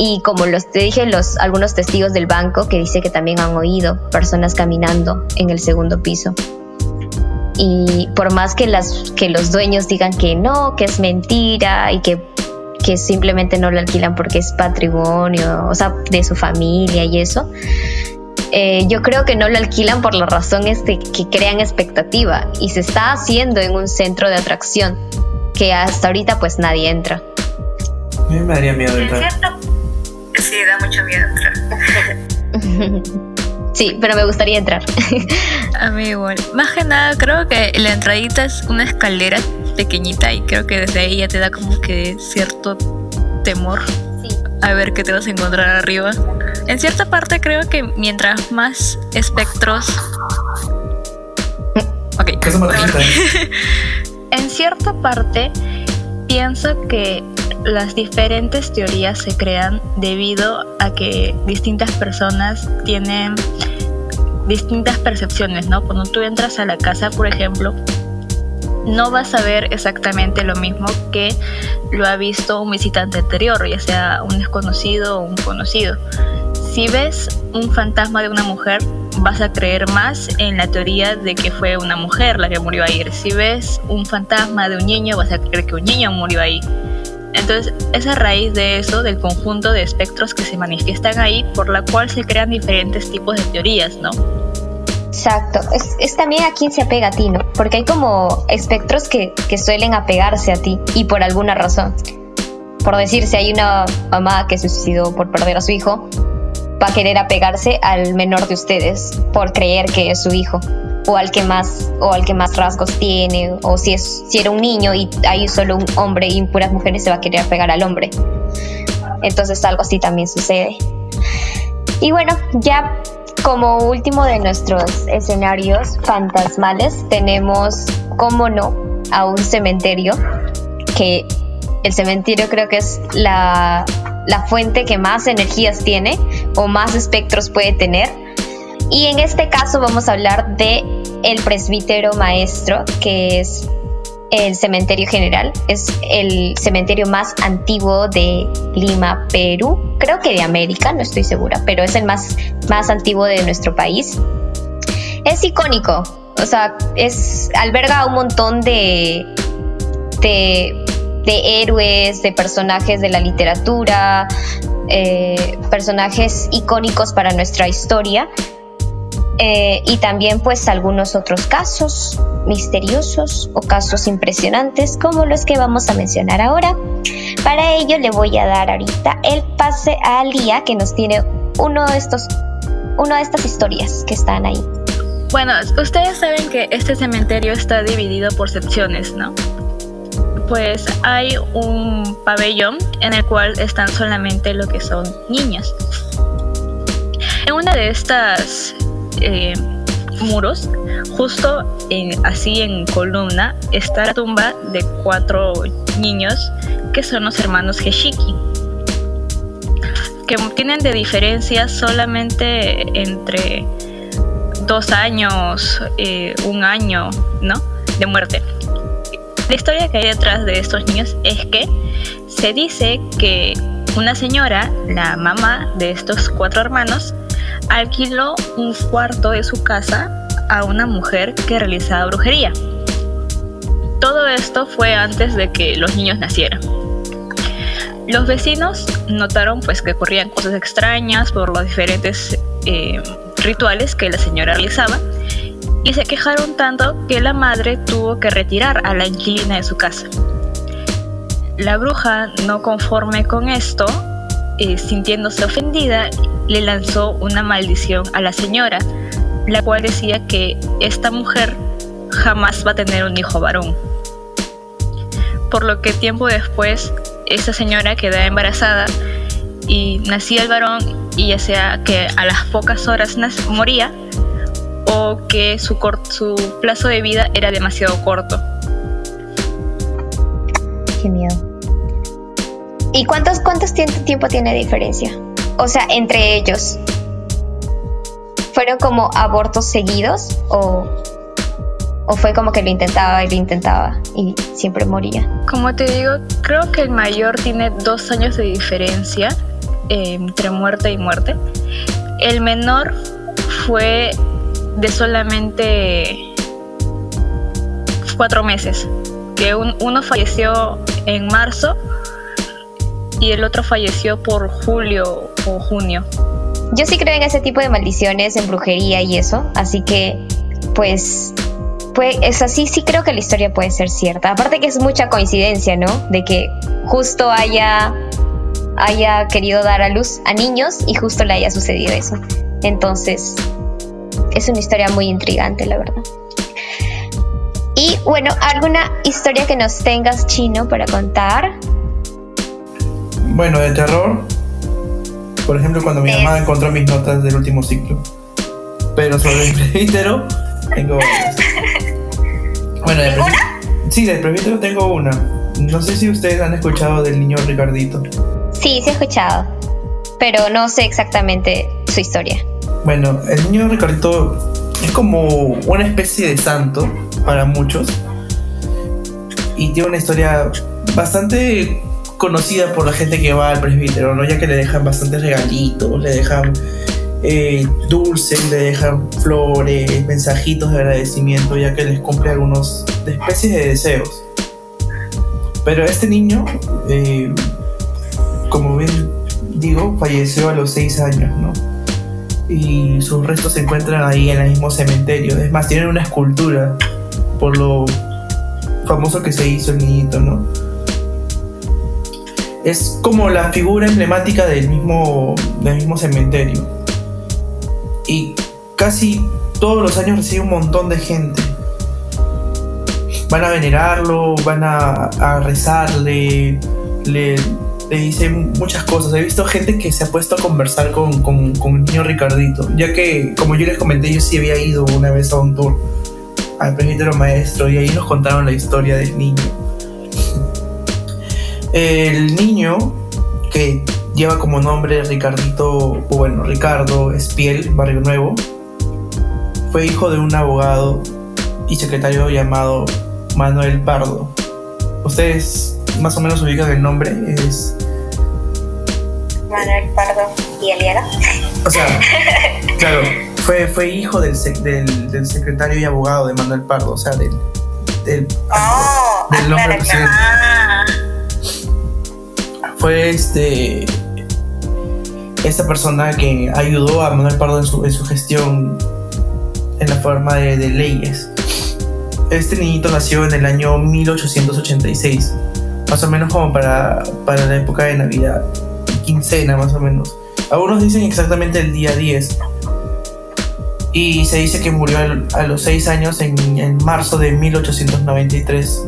y como los te dije, los algunos testigos del banco que dice que también han oído personas caminando en el segundo piso. Y por más que las que los dueños digan que no, que es mentira y que que simplemente no lo alquilan porque es patrimonio, o sea, de su familia y eso. Eh, yo creo que no lo alquilan por la razón este que crean expectativa y se está haciendo en un centro de atracción que hasta ahorita pues nadie entra. A mí me daría miedo entrar. Sí, da mucho miedo entrar. sí, pero me gustaría entrar. A mí igual. Más que nada, creo que la entradita es una escalera pequeñita y creo que desde ahí ya te da como que cierto temor Sí. a ver qué te vas a encontrar arriba. En cierta parte creo que mientras más espectros... Ok. Matujita. En cierta parte pienso que las diferentes teorías se crean debido a que distintas personas tienen distintas percepciones, ¿no? Cuando tú entras a la casa, por ejemplo, no vas a ver exactamente lo mismo que lo ha visto un visitante anterior, ya sea un desconocido o un conocido. Si ves un fantasma de una mujer, vas a creer más en la teoría de que fue una mujer la que murió ahí. Si ves un fantasma de un niño, vas a creer que un niño murió ahí. Entonces, es a raíz de eso, del conjunto de espectros que se manifiestan ahí, por la cual se crean diferentes tipos de teorías, ¿no? Exacto, es, también a quién se apega a ti, ¿no? Porque hay como espectros que, que suelen apegarse a ti y por alguna razón. Por decir, si hay una mamá que se suicidó por perder a su hijo, va a querer apegarse al menor de ustedes por creer que es su hijo o al que más o al que más rasgos tiene o si es si era un niño y hay solo un hombre y puras mujeres se va a querer apegar al hombre. Entonces algo así también sucede. Y bueno, ya como último de nuestros escenarios fantasmales tenemos, como no, a un cementerio, que el cementerio creo que es la, la fuente que más energías tiene o más espectros puede tener. Y en este caso vamos a hablar de el presbítero maestro, que es el cementerio general. Es el cementerio más antiguo de Lima, Perú. Creo que de América, no estoy segura, pero es el más, más antiguo de nuestro país. Es icónico, o sea, es, alberga un montón de, de, de héroes, de personajes de la literatura, eh, personajes icónicos para nuestra historia. Eh, y también pues algunos otros casos misteriosos o casos impresionantes como los que vamos a mencionar ahora. Para ello le voy a dar ahorita el pase a Lía que nos tiene uno de estos, una de estas historias que están ahí. Bueno, ustedes saben que este cementerio está dividido por secciones, ¿no? Pues hay un pabellón en el cual están solamente lo que son niños. En una de estas eh, muros, justo así en columna, está la tumba de cuatro niños que son los hermanos Heshiki, que tienen de diferencia solamente entre dos años, eh, un año, ¿no? De muerte. La historia que hay detrás de estos niños es que se dice que una señora, la mamá de estos cuatro hermanos, alquiló un cuarto de su casa a una mujer que realizaba brujería. Todo esto fue antes de que los niños nacieran. Los vecinos notaron pues que ocurrían cosas extrañas por los diferentes eh, rituales que la señora realizaba y se quejaron tanto que la madre tuvo que retirar a la inquilina de su casa. La bruja, no conforme con esto, eh, sintiéndose ofendida, le lanzó una maldición a la señora, la cual decía que esta mujer jamás va a tener un hijo varón. Por lo que tiempo después, esa señora queda embarazada y nacía el varón y ya sea que a las pocas horas moría o que su, su plazo de vida era demasiado corto. Qué miedo. ¿Y cuántos, cuántos tiempo tiene diferencia? O sea, entre ellos. ¿Fueron como abortos seguidos o, o fue como que lo intentaba y lo intentaba y siempre moría? Como te digo, creo que el mayor tiene dos años de diferencia eh, entre muerte y muerte. El menor fue de solamente cuatro meses, que uno falleció en marzo y el otro falleció por julio o junio. Yo sí creo en ese tipo de maldiciones, en brujería y eso, así que pues pues es así, sí creo que la historia puede ser cierta. Aparte que es mucha coincidencia, ¿no? De que justo haya haya querido dar a luz a niños y justo le haya sucedido eso. Entonces, es una historia muy intrigante, la verdad. Y bueno, ¿alguna historia que nos tengas chino para contar? Bueno, de terror. Por ejemplo, cuando mi mamá encontró mis notas del último ciclo. Pero sobre el presbítero, tengo Bueno, de Sí, del presbítero tengo una. No sé si ustedes han escuchado del niño Ricardito. Sí, sí he escuchado. Pero no sé exactamente su historia. Bueno, el niño Ricardito es como una especie de santo para muchos. Y tiene una historia bastante conocida por la gente que va al presbítero, ¿no? Ya que le dejan bastantes regalitos, le dejan eh, dulces, le dejan flores, mensajitos de agradecimiento, ya que les cumple algunos de especies de deseos. Pero este niño, eh, como bien digo, falleció a los 6 años, ¿no? Y sus restos se encuentran ahí en el mismo cementerio. Es más, tienen una escultura por lo famoso que se hizo el niñito, ¿no? Es como la figura emblemática del mismo, del mismo cementerio. Y casi todos los años recibe un montón de gente. Van a venerarlo, van a, a rezarle, le, le dice muchas cosas. He visto gente que se ha puesto a conversar con, con, con, el niño Ricardito, ya que, como yo les comenté, yo sí había ido una vez a un tour al presbítero maestro y ahí nos contaron la historia del niño. El niño que lleva como nombre Ricardito, o bueno, Ricardo Espiel, Barrio Nuevo, fue hijo de un abogado y secretario llamado Manuel Pardo. Ustedes más o menos ubican el nombre, es Manuel Pardo y Eliana. O sea, claro, fue, fue hijo del, del, del, secretario y abogado de Manuel Pardo, o sea, del... del oh, del nombre presidente. Fue este esta persona que ayudó a Manuel Pardo en su, en su gestión en la forma de, de leyes. Este niñito nació en el año 1886, más o menos como para, para la época de Navidad, quincena más o menos. Algunos dicen exactamente el día 10. Y se dice que murió a los 6 años en, en marzo de 1893.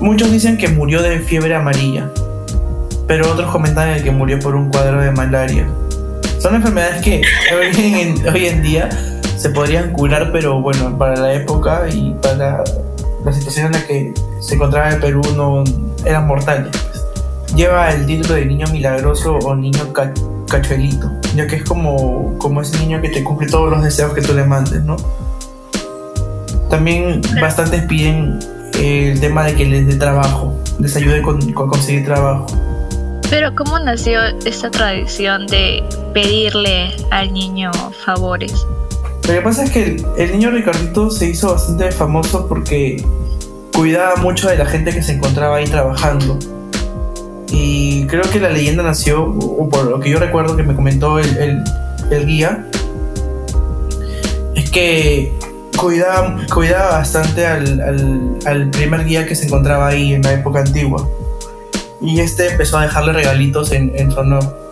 Muchos dicen que murió de fiebre amarilla, pero otros comentan que murió por un cuadro de malaria. Son enfermedades que hoy en día se podrían curar, pero bueno, para la época y para la situación en la que se encontraba el Perú no eran mortales. Lleva el título de niño milagroso o niño ca- cachuelito, ya que es como, como ese niño que te cumple todos los deseos que tú le mandes, ¿no? También bastantes piden el tema de que les dé trabajo, les ayude con, con conseguir trabajo. Pero ¿cómo nació esta tradición de pedirle al niño favores? Lo que pasa es que el, el niño Ricardito se hizo bastante famoso porque cuidaba mucho de la gente que se encontraba ahí trabajando. Y creo que la leyenda nació, o por lo que yo recuerdo que me comentó el, el- guía, es que cuidaba, cuidaba bastante al, al- al primer guía que se encontraba ahí en la época antigua. Y este empezó a dejarle regalitos en, en su honor,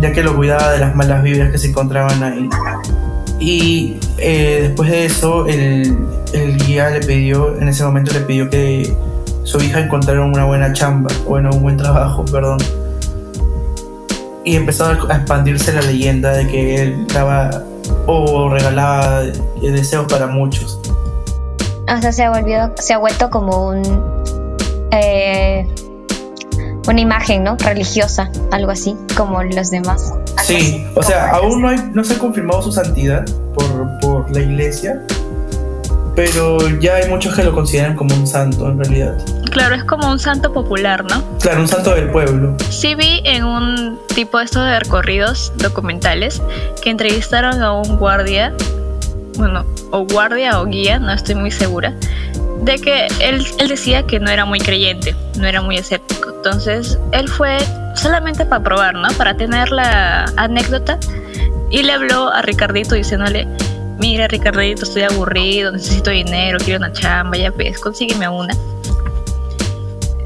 ya que lo cuidaba de las malas vibras que se encontraban ahí. Y eh, después de eso, el, el guía le pidió, en ese momento le pidió que su hija encontrara una buena chamba, bueno, un buen trabajo, perdón. Y empezó a expandirse la leyenda de que él daba o regalaba deseos para muchos. O sea, se ha, volvido, se ha vuelto como un. eh, una imagen, ¿no? Religiosa, algo así, como los demás. Sí, así, o sea, aún no, hay, no se ha confirmado su santidad por, por la iglesia, pero ya hay muchos que lo consideran como un santo en realidad. Claro, es como un santo popular, ¿no? Claro, un santo del pueblo. Sí vi en un tipo de estos de recorridos documentales que entrevistaron a un guardia, bueno, o guardia o guía, no estoy muy segura, de que él, él decía que no era muy creyente, no era muy. Entonces, él fue solamente para probar, ¿no? Para tener la anécdota y le habló a Ricardito diciéndole, mira Ricardito, estoy aburrido, necesito dinero, quiero una chamba, ya pues, consígueme una.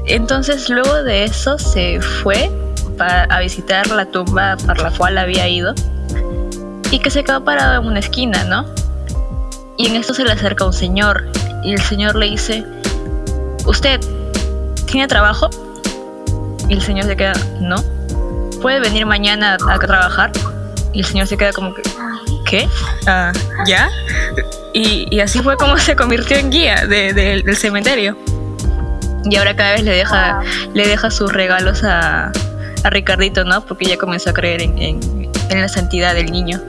Entonces luego de eso se fue a visitar la tumba para la cual había ido y que se quedó parado en una esquina, ¿no? Y en esto se le acerca un señor y el señor le dice, ¿usted tiene trabajo? Y el señor se queda, no. ¿Puede venir mañana a, trabajar? Y el señor se queda como que, ¿qué? Ah, ¿Ya? Y, así fue como se convirtió en guía de- de- del cementerio. Y ahora cada vez le deja, le deja sus regalos a, a Ricardito, ¿no? Porque ya comenzó a creer en, en- la santidad del niño.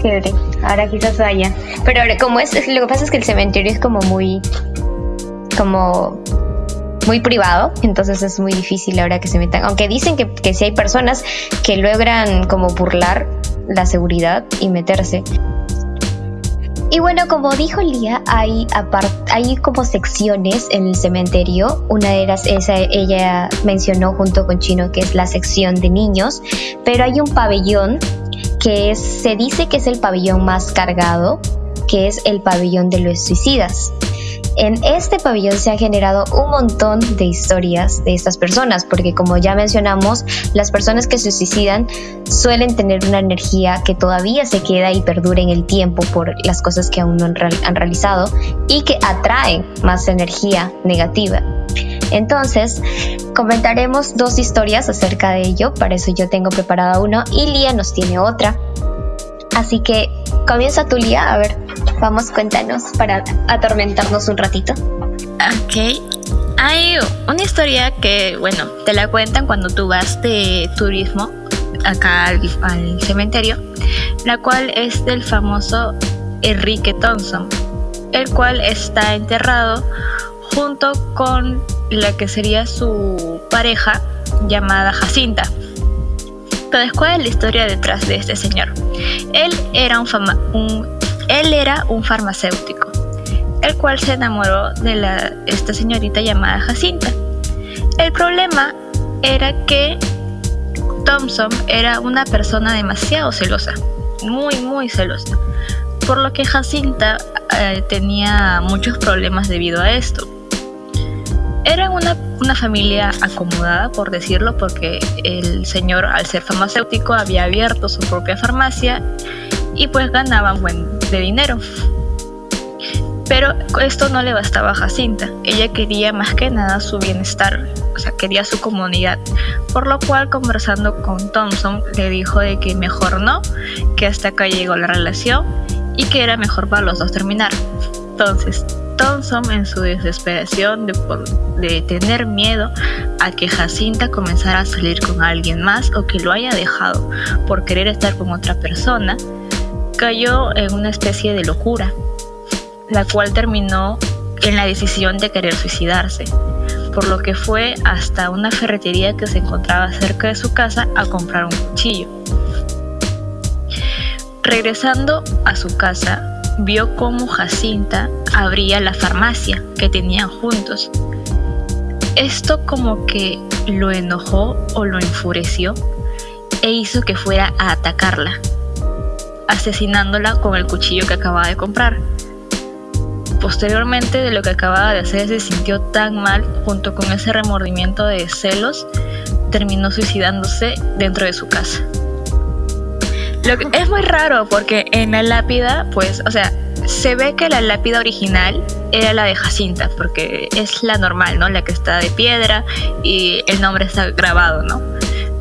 Chévere. Ahora quizás vaya. Pero ahora, como es- lo que pasa es que el cementerio es como muy. como. Muy privado, entonces es muy difícil ahora que se metan. Aunque dicen que, que sí hay personas que logran como burlar la seguridad y meterse. Y bueno, como dijo Lía, hay, hay como secciones en el cementerio. Una de ellas esa ella mencionó junto con Chino, que es la sección de niños. Pero hay un pabellón que es, se dice que es el pabellón más cargado, que es el pabellón de los suicidas. En este pabellón se han generado un montón de historias de estas personas, porque como ya mencionamos, las personas que se suicidan suelen tener una energía que todavía se queda y perdura en el tiempo por las cosas que aún no han, han realizado y que atraen más energía negativa. Entonces, comentaremos dos historias acerca de ello, para eso yo tengo preparada uno y Lía nos tiene otra. Así que comienza tu Lía, a ver, vamos, cuéntanos para atormentarnos un ratito. Ok. Hay una historia que, bueno, te la cuentan cuando tú vas de turismo acá al cementerio, la cual es del famoso Enrique Thompson, el cual está enterrado junto con la que sería su pareja llamada Jacinta. Entonces, ¿cuál es la historia detrás de este señor? Él era un, él era un farmacéutico el cual se enamoró de esta señorita llamada Jacinta. El problema era que Thompson era una persona demasiado celosa, muy, muy celosa, por lo que Jacinta eh, tenía muchos problemas debido a esto. Era una, una, familia acomodada, por decirlo, porque el señor, al ser farmacéutico, había abierto su propia farmacia y pues ganaban buen de dinero. Pero esto no le bastaba a Jacinta. Ella quería más que nada su bienestar, o sea, quería su comunidad. Por lo cual, conversando con Thompson, le dijo de que mejor no, que hasta acá llegó la relación y que era mejor para los dos terminar. Entonces, Thompson, en su desesperación de, de tener miedo a que Jacinta comenzara a salir con alguien más o que lo haya dejado por querer estar con otra persona, cayó en una especie de locura la cual terminó en la decisión de querer suicidarse, por lo que fue hasta una ferretería que se encontraba cerca de su casa a comprar un cuchillo. Regresando a su casa, vio cómo Jacinta abría la farmacia que tenían juntos. Esto como que lo enojó o lo enfureció e hizo que fuera a atacarla, asesinándola con el cuchillo que acababa de comprar. Posteriormente de lo que acababa de hacer se sintió tan mal junto con ese remordimiento de celos, terminó suicidándose dentro de su casa. Lo que es muy raro porque en la lápida, pues, o sea, se ve que la lápida original era la de Jacinta, porque es la normal, ¿no? La que está de piedra y el nombre está grabado, ¿no?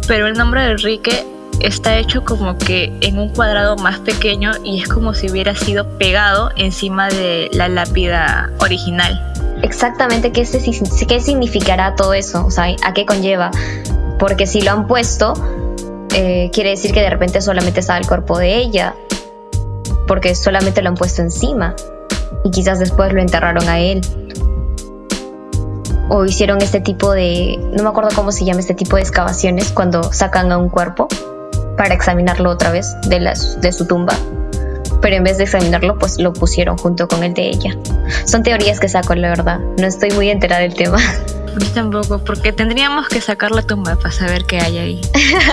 Pero el nombre de Enrique está hecho como que en un cuadrado más pequeño y es como si hubiera sido pegado encima de la lápida original. Exactamente qué, qué significará todo eso, o sea, a qué conlleva. Porque si lo han puesto, eh, quiere decir que de repente solamente estaba el cuerpo de ella, porque solamente lo han puesto encima y quizás después lo enterraron a él. O hicieron este tipo de, no me acuerdo cómo se llama este tipo de excavaciones cuando sacan a un cuerpo para examinarlo otra vez de, las, de su tumba. Pero en vez de examinarlo, pues lo pusieron junto con el de ella. Son teorías que saco, la verdad. No estoy muy enterada del tema. Tampoco, porque tendríamos que sacar la tumba para saber qué hay ahí.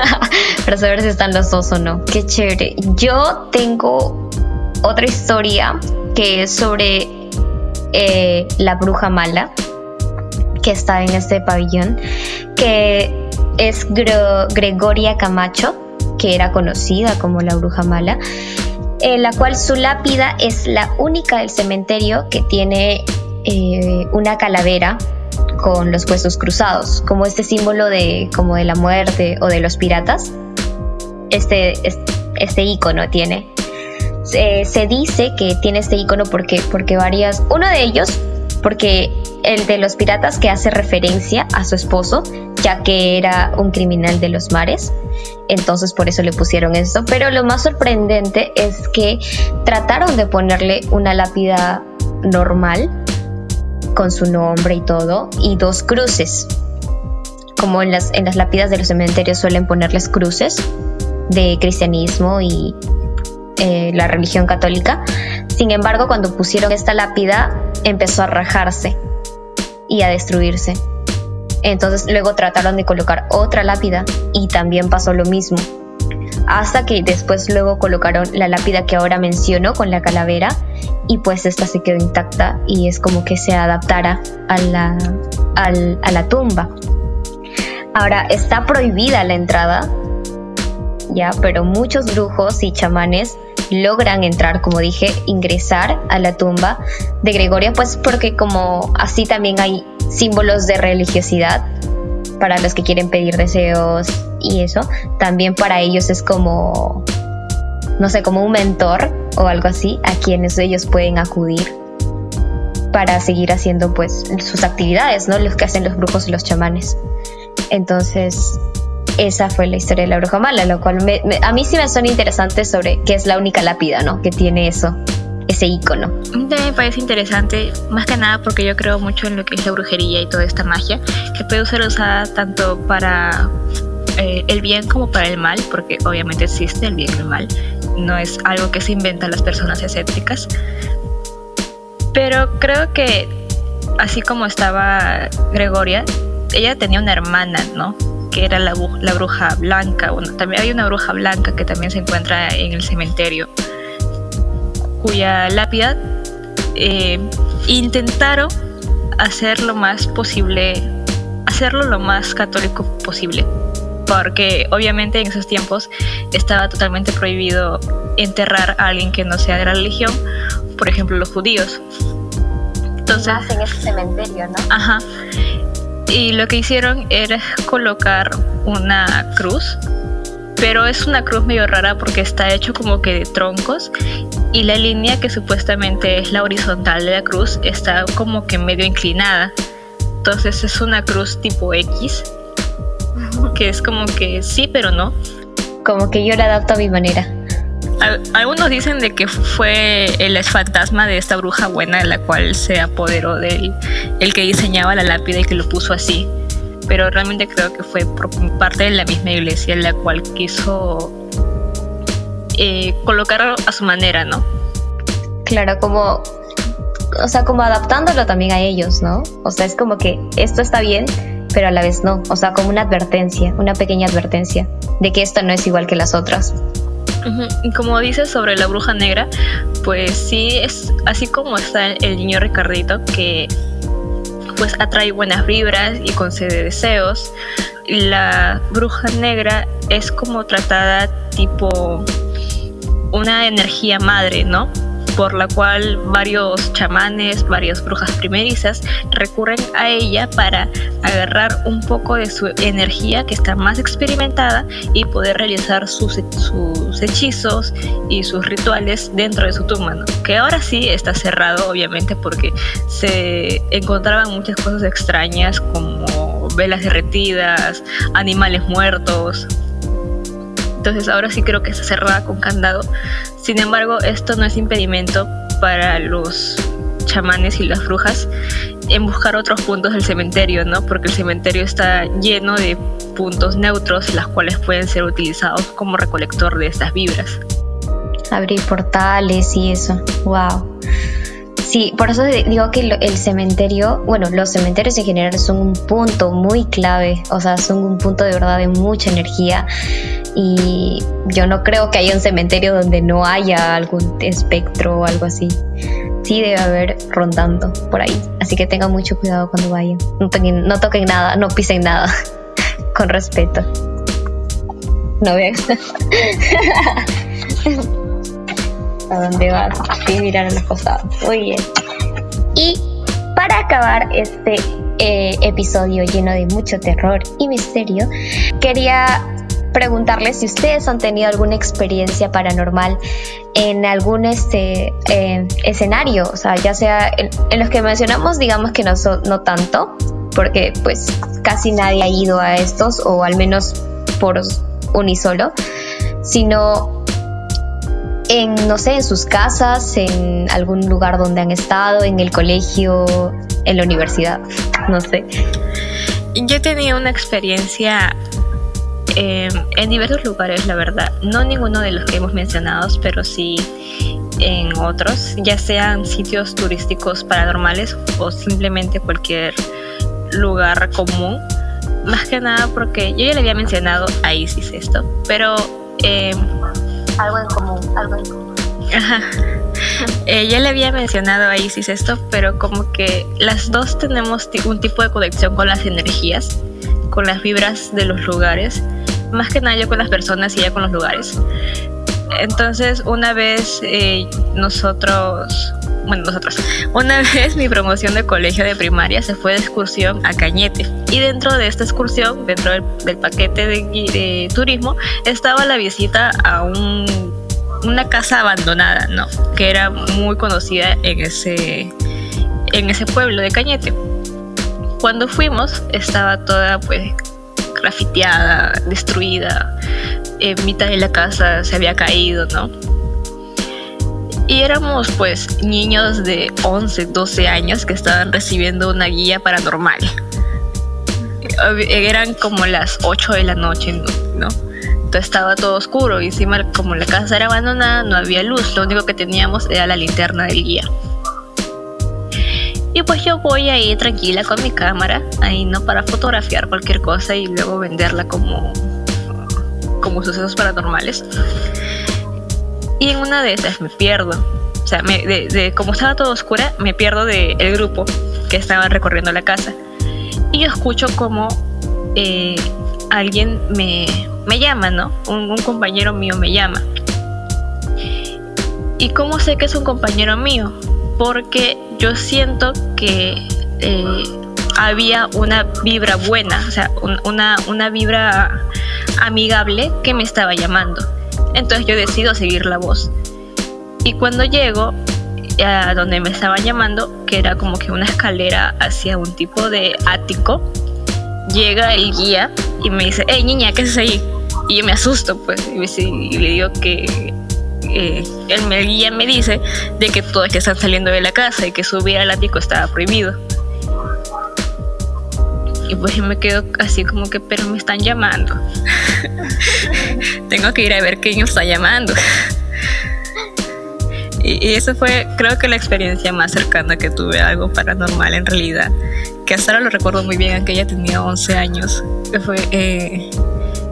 para saber si están los dos o no. Qué chévere. Yo tengo otra historia que es sobre eh, la bruja mala que está en este pabellón, que es Gregoria Camacho que era conocida como la bruja mala, en la cual su lápida es la única del cementerio que tiene eh, una calavera con los huesos cruzados, como este símbolo de, como de la muerte o de los piratas. Este, este, icono tiene. Se, dice que tiene este icono porque, porque varias. Uno de ellos, porque el de los piratas que hace referencia a su esposo, ya que era un criminal de los mares. Entonces por eso le pusieron eso. Pero lo más sorprendente es que trataron de ponerle una lápida normal con su nombre y todo y dos cruces. Como en las, en las lápidas de los cementerios suelen ponerles cruces de cristianismo y eh, la religión católica. Sin embargo, cuando pusieron esta lápida empezó a rajarse y a destruirse. Entonces luego trataron de colocar otra lápida y también pasó lo mismo. Hasta que después luego colocaron la lápida que ahora menciono con la calavera y pues esta se quedó intacta y es como que se adaptara a la, a la tumba. Ahora está prohibida la entrada, ya, pero muchos brujos y chamanes logran entrar, como dije, ingresar a la tumba de Gregoria, pues porque como así también hay símbolos de religiosidad para los que quieren pedir deseos y eso, también para ellos es como, no sé, como un mentor o algo así a quienes ellos pueden acudir para seguir haciendo pues sus actividades, ¿no? Los que hacen los brujos y los chamanes. Entonces, esa fue la historia de la bruja mala, lo cual a mí sí me suena interesante sobre que es la única lápida, ¿no? Que tiene eso, ese icono. También me parece interesante, más que nada porque yo creo mucho en lo que es la brujería y toda esta magia, que puede ser usada tanto para eh, el bien como para el mal, porque obviamente existe el bien y el mal, no es algo que se inventan las personas escépticas. Pero creo que así como estaba Gregoria, ella tenía una hermana, ¿no? Que era la, la bruja blanca. También hay una bruja blanca que también se encuentra en el cementerio, cuya lápida eh, intentaron hacer lo más posible, hacerlo lo más católico posible. Porque obviamente en esos tiempos estaba totalmente prohibido enterrar a alguien que no sea de la religión, por ejemplo los judíos. Entonces, en ese cementerio, ¿no? Ajá. Y lo que hicieron era colocar una cruz, pero es una cruz medio rara porque está hecho como que de troncos y la línea que supuestamente es la horizontal de la cruz está como que medio inclinada. Entonces es una cruz tipo X, que es como que sí, pero no. Como que yo la adapto a mi manera. Algunos dicen de que fue el fantasma de esta bruja buena, la cual se apoderó de el que diseñaba la lápida y que lo puso así. Pero realmente creo que fue por parte de la misma iglesia la cual quiso eh, colocarlo a su manera, ¿no? Claro, como, o sea, como adaptándolo también a ellos, ¿no? O sea, es como que esto está bien, pero a la vez no. O sea, como una advertencia, una pequeña advertencia de que esto no es igual que las otras. Como dices sobre la bruja negra, pues sí es así como está el niño Ricardito que pues atrae buenas vibras y concede deseos. La bruja negra es como tratada tipo una energía madre, ¿no? Por la cual varios chamanes, varias brujas primerizas recurren a ella para agarrar un poco de su energía que está más experimentada y poder realizar sus, sus hechizos y sus rituales dentro de su tumba, que ahora sí está cerrado obviamente porque se encontraban muchas cosas extrañas como velas derretidas, animales muertos, entonces ahora sí creo que está cerrada con candado. Sin embargo, esto no es impedimento para los chamanes y las brujas en buscar otros puntos del cementerio, ¿no? Porque el cementerio está lleno de puntos neutros, las cuales pueden ser utilizados como recolector de estas vibras. Abrir portales y eso. Wow. Sí, por eso digo que el cementerio, bueno, los cementerios en general son un punto muy clave, o sea, son un punto de verdad de mucha energía y yo no creo que haya un cementerio donde no haya algún espectro o algo así. Sí debe haber rondando por ahí, así que tengan mucho cuidado cuando vayan. No toquen, no toquen nada, no pisen nada, con respeto. No vean. a dónde vas y mirar a los costados. Muy bien. Y para acabar este eh, episodio lleno de mucho terror y misterio, quería preguntarles si ustedes han tenido alguna experiencia paranormal en algún este eh, escenario, o sea, ya sea en, los que mencionamos, digamos que no, no tanto, porque pues casi nadie ha ido a estos, o al menos por unisolo, sino en, no sé, en sus casas, en algún lugar donde han estado, en el colegio, en la universidad, no sé. Yo tenido una experiencia em, en diversos lugares, la verdad. No ninguno de los que hemos mencionado, pero sí en otros, ya sean sitios turísticos paranormales o simplemente cualquier lugar común. Más que nada porque yo ya le había mencionado a Isis esto, pero eh, algo en común, algo en común. Ajá. Eh, ya le había mencionado a Isis esto, pero como que las dos tenemos un tipo de conexión con las energías, con las vibras de los lugares, más que nada yo con las personas y ella con los lugares. Entonces, una vez eh, nosotros, bueno, nosotros, una vez mi promoción de colegio de primaria se fue de excursión a Cañete. Y dentro de esta excursión, dentro del, paquete de, turismo, estaba la visita a un, una casa abandonada, ¿no? Que era muy conocida en ese, en ese pueblo de Cañete. Cuando fuimos, estaba toda pues grafiteada, destruida, en mitad de la casa se había caído, ¿no? Y éramos pues niños de 11, 12 años que estaban recibiendo una guía paranormal. Eran como las 8 de la noche, ¿no? Entonces estaba todo oscuro y encima como la casa era abandonada no había luz, lo único que teníamos era la linterna del guía. Y pues yo voy ahí tranquila con mi cámara, ahí no para fotografiar cualquier cosa y luego venderla como, como sucesos paranormales. Y en una de esas me pierdo. O sea, me, de, como estaba todo oscura, me pierdo del grupo que estaba recorriendo la casa. Y yo escucho como eh, alguien me, me, llama, ¿no? Un, compañero mío me llama. ¿Y cómo sé que es un compañero mío? Porque yo siento que eh, había una vibra buena, o sea, un, una, una vibra amigable que me estaba llamando. Entonces yo decido seguir la voz. Y cuando llego a donde me estaba llamando, que era como que una escalera hacia un tipo de ático, llega el guía y me dice, hey niña, ¿qué haces ahí? Y yo me asusto, pues, y, le digo que eh, el, guía me dice de que todos que están saliendo de la casa y que subir al ático estaba prohibido. Y pues yo me quedo así como que, pero me están llamando. Tengo que ir a ver quién me está llamando. y, eso fue, creo que la experiencia más cercana que tuve a algo paranormal en realidad. Que hasta ahora lo recuerdo muy bien, aunque ella tenía 11 años. Que fue eh,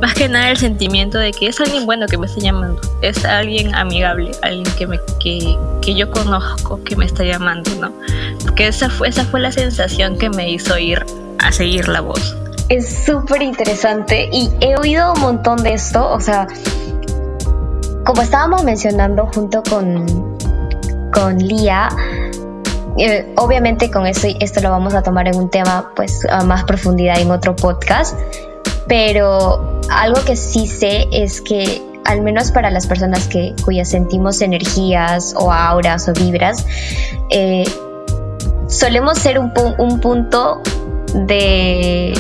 más que nada el sentimiento de que es alguien bueno que me está llamando. Es alguien amigable, alguien que, me, que, que yo conozco que me está llamando, ¿no? Porque esa fue, esa fue la sensación que me hizo ir a seguir la voz. Es súper interesante y he oído un montón de esto, o sea, como estábamos mencionando junto con, con Lía, eh, obviamente con eso, esto lo vamos a tomar en un tema pues a más profundidad en otro podcast, pero algo que sí sé es que al menos para las personas que cuyas sentimos energías o auras o vibras, eh, solemos ser un, un punto de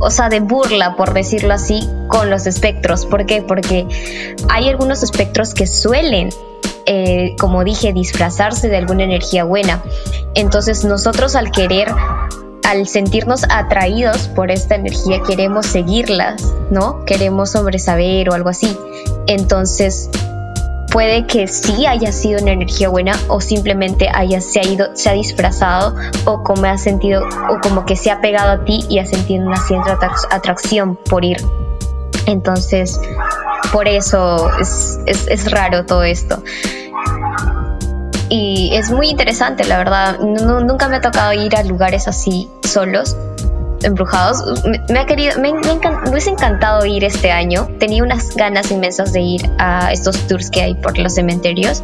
o sea, de burla, por decirlo así, con los espectros. ¿Por qué? Porque hay algunos espectros que suelen, eh, como dije, disfrazarse de alguna energía buena. Entonces nosotros al querer, al sentirnos atraídos por esta energía, queremos seguirlas, ¿no? Queremos sobresaber o algo así. Entonces puede que sí haya sido una energía buena o simplemente haya se ha ido se ha disfrazado o como ha sentido o como que se ha pegado a ti y ha sentido una cierta atracción por ir. Entonces por eso es, es, raro todo esto. Y es muy interesante la verdad. Nunca me ha tocado ir a lugares así solos embrujados. Me, ha querido, me, hubiese encantado ir este año. Tenía unas ganas inmensas de ir a estos tours que hay por los cementerios,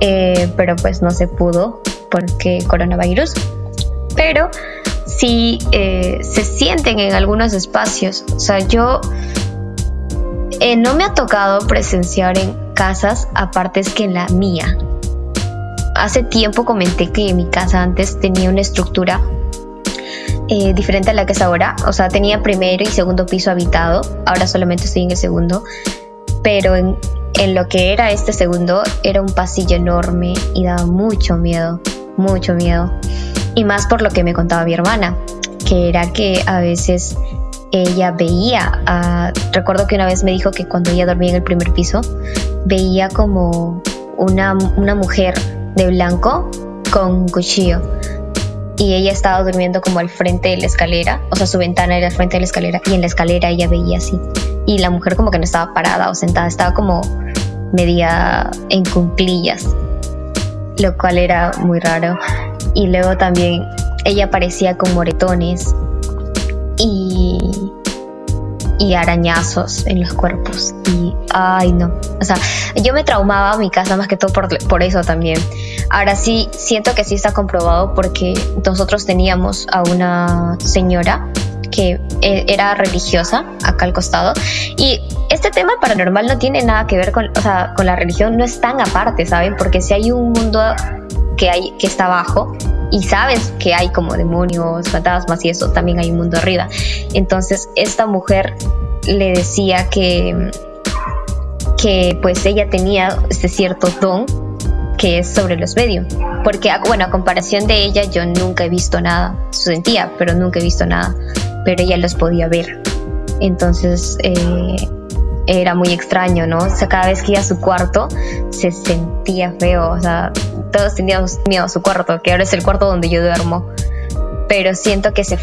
eh, pero pues no se pudo porque coronavirus. Pero sí eh, se sienten en algunos espacios. O sea, yo eh, no me ha tocado presenciar en casas aparte que en la mía. Hace tiempo comenté que mi casa antes tenía una estructura eh, diferente a la que es ahora. O sea, tenía primero y segundo piso habitado, ahora solamente estoy en el segundo. Pero en, en lo que era este segundo, era un pasillo enorme y daba mucho miedo, mucho miedo. Y más por lo que me contaba mi hermana, que era que a veces ella veía, a, recuerdo que una vez me dijo que cuando ella dormía en el primer piso, veía como una, una mujer de blanco con un cuchillo y ella estaba durmiendo como al frente de la escalera, o sea, su ventana era al frente de la escalera y en la escalera ella veía así. Y la mujer como que no estaba parada o sentada, estaba como media en cumplillas, lo cual era muy raro. Y luego también ella parecía con moretones y arañazos en los cuerpos. Y, ay, no. O sea, yo me traumaba mi casa más que todo por, por eso también Ahora sí, siento que sí está comprobado porque nosotros teníamos a una señora que e, era religiosa acá al costado y este tema paranormal no tiene nada que ver con, o sea, con la religión, no es tan aparte, ¿saben? Porque si hay un mundo que, hay, que está abajo y sabes que hay como demonios, fantasmas y eso, también hay un mundo arriba. Entonces esta mujer le decía que, que pues ella tenía este cierto don que es sobre los medios. Porque, bueno, a comparación de ella, yo nunca he visto nada. Sentía, pero nunca he visto nada. Pero ella los podía ver. Entonces, eh, era muy extraño, ¿no? O sea, cada vez que iba a su cuarto se sentía feo, o sea, todos teníamos miedo a su cuarto, que ahora es el cuarto donde yo duermo, pero siento que se,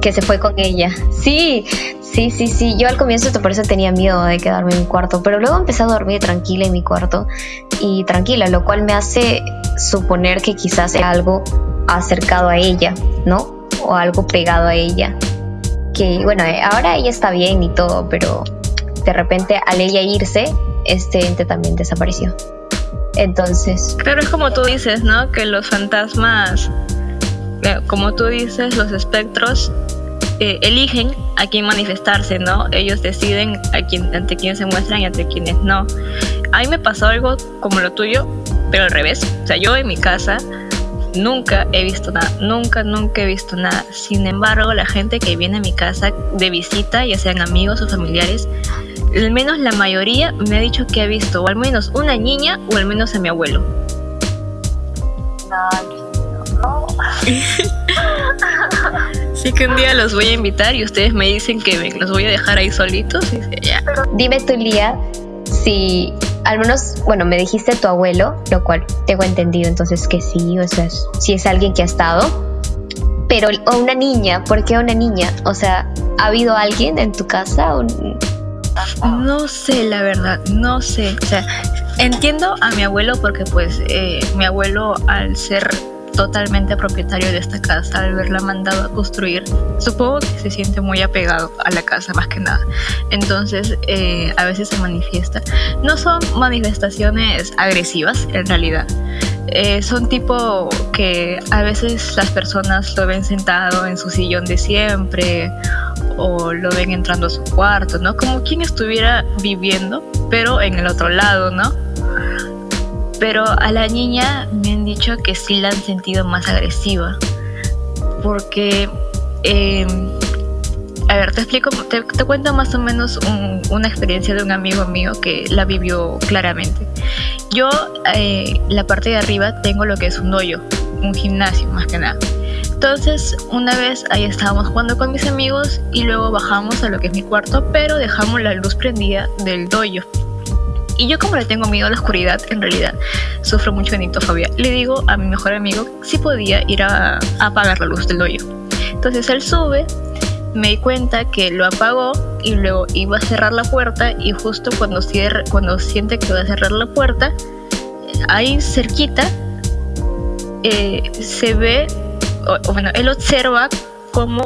que se fue con ella. Sí, sí, sí, sí, yo al comienzo por eso tenía miedo de quedarme en mi cuarto, pero luego empecé a dormir tranquila en mi cuarto y tranquila, lo cual me hace suponer que quizás sea algo acercado a ella, ¿no? O algo pegado a ella. Bueno, ahora ella está bien y todo, pero de repente al ella irse, este ente también desapareció. Entonces... Pero es como tú dices, ¿no? Que los fantasmas, eh, como tú dices, los espectros eh, eligen a quién manifestarse, ¿no? Ellos deciden a quién, ante quién se muestran y ante quiénes no. A mí me pasó algo como lo tuyo, pero al revés. O sea, yo en mi casa nunca he visto nada, nunca, nunca he visto nada. Sin embargo, la gente que viene a mi casa de visita, ya sean amigos o familiares, al menos la mayoría me ha dicho que ha visto o al menos una niña o al menos a mi abuelo. Así que un día los voy a invitar y ustedes me dicen que los voy a dejar ahí solitos. Y ya. Dime tú, Lía, si al menos, bueno, me dijiste tu abuelo, lo cual tengo entendido entonces que sí, o sea, si es alguien que ha estado. Pero, o una niña, ¿por qué una niña? O sea, ¿ha habido alguien en tu casa? No sé, la verdad, no sé. O sea, entiendo a mi abuelo porque pues eh, mi abuelo al ser totalmente propietario de esta casa, al haberla mandado a construir, supongo que se siente muy apegado a la casa más que nada. Entonces, eh, a veces se manifiesta. No son manifestaciones agresivas, en realidad. Eh, son tipo que a veces las personas lo ven sentado en su sillón de siempre o lo ven entrando a su cuarto, ¿no? Como quien estuviera viviendo, pero en el otro lado, ¿no? Pero a la niña me han dicho que sí la han sentido más agresiva. Porque, em, a ver, te explico, te, cuento más o menos una experiencia de un amigo mío que la vivió claramente. Yo, eh, la parte de arriba, tengo lo que es un hoyo, un gimnasio más que nada. Entonces, una vez ahí estábamos jugando con mis amigos y luego bajamos a lo que es mi cuarto, pero dejamos la luz prendida del doyo. Y yo como le tengo miedo a la oscuridad, en realidad sufro mucho de nitofobia, le digo a mi mejor amigo si podía ir a, apagar la luz del hoyo. Entonces él sube, me di cuenta que lo apagó y luego iba a cerrar la puerta y justo cuando, cierre, cuando siente que va a cerrar la puerta, ahí cerquita eh, se ve, o, bueno, él observa como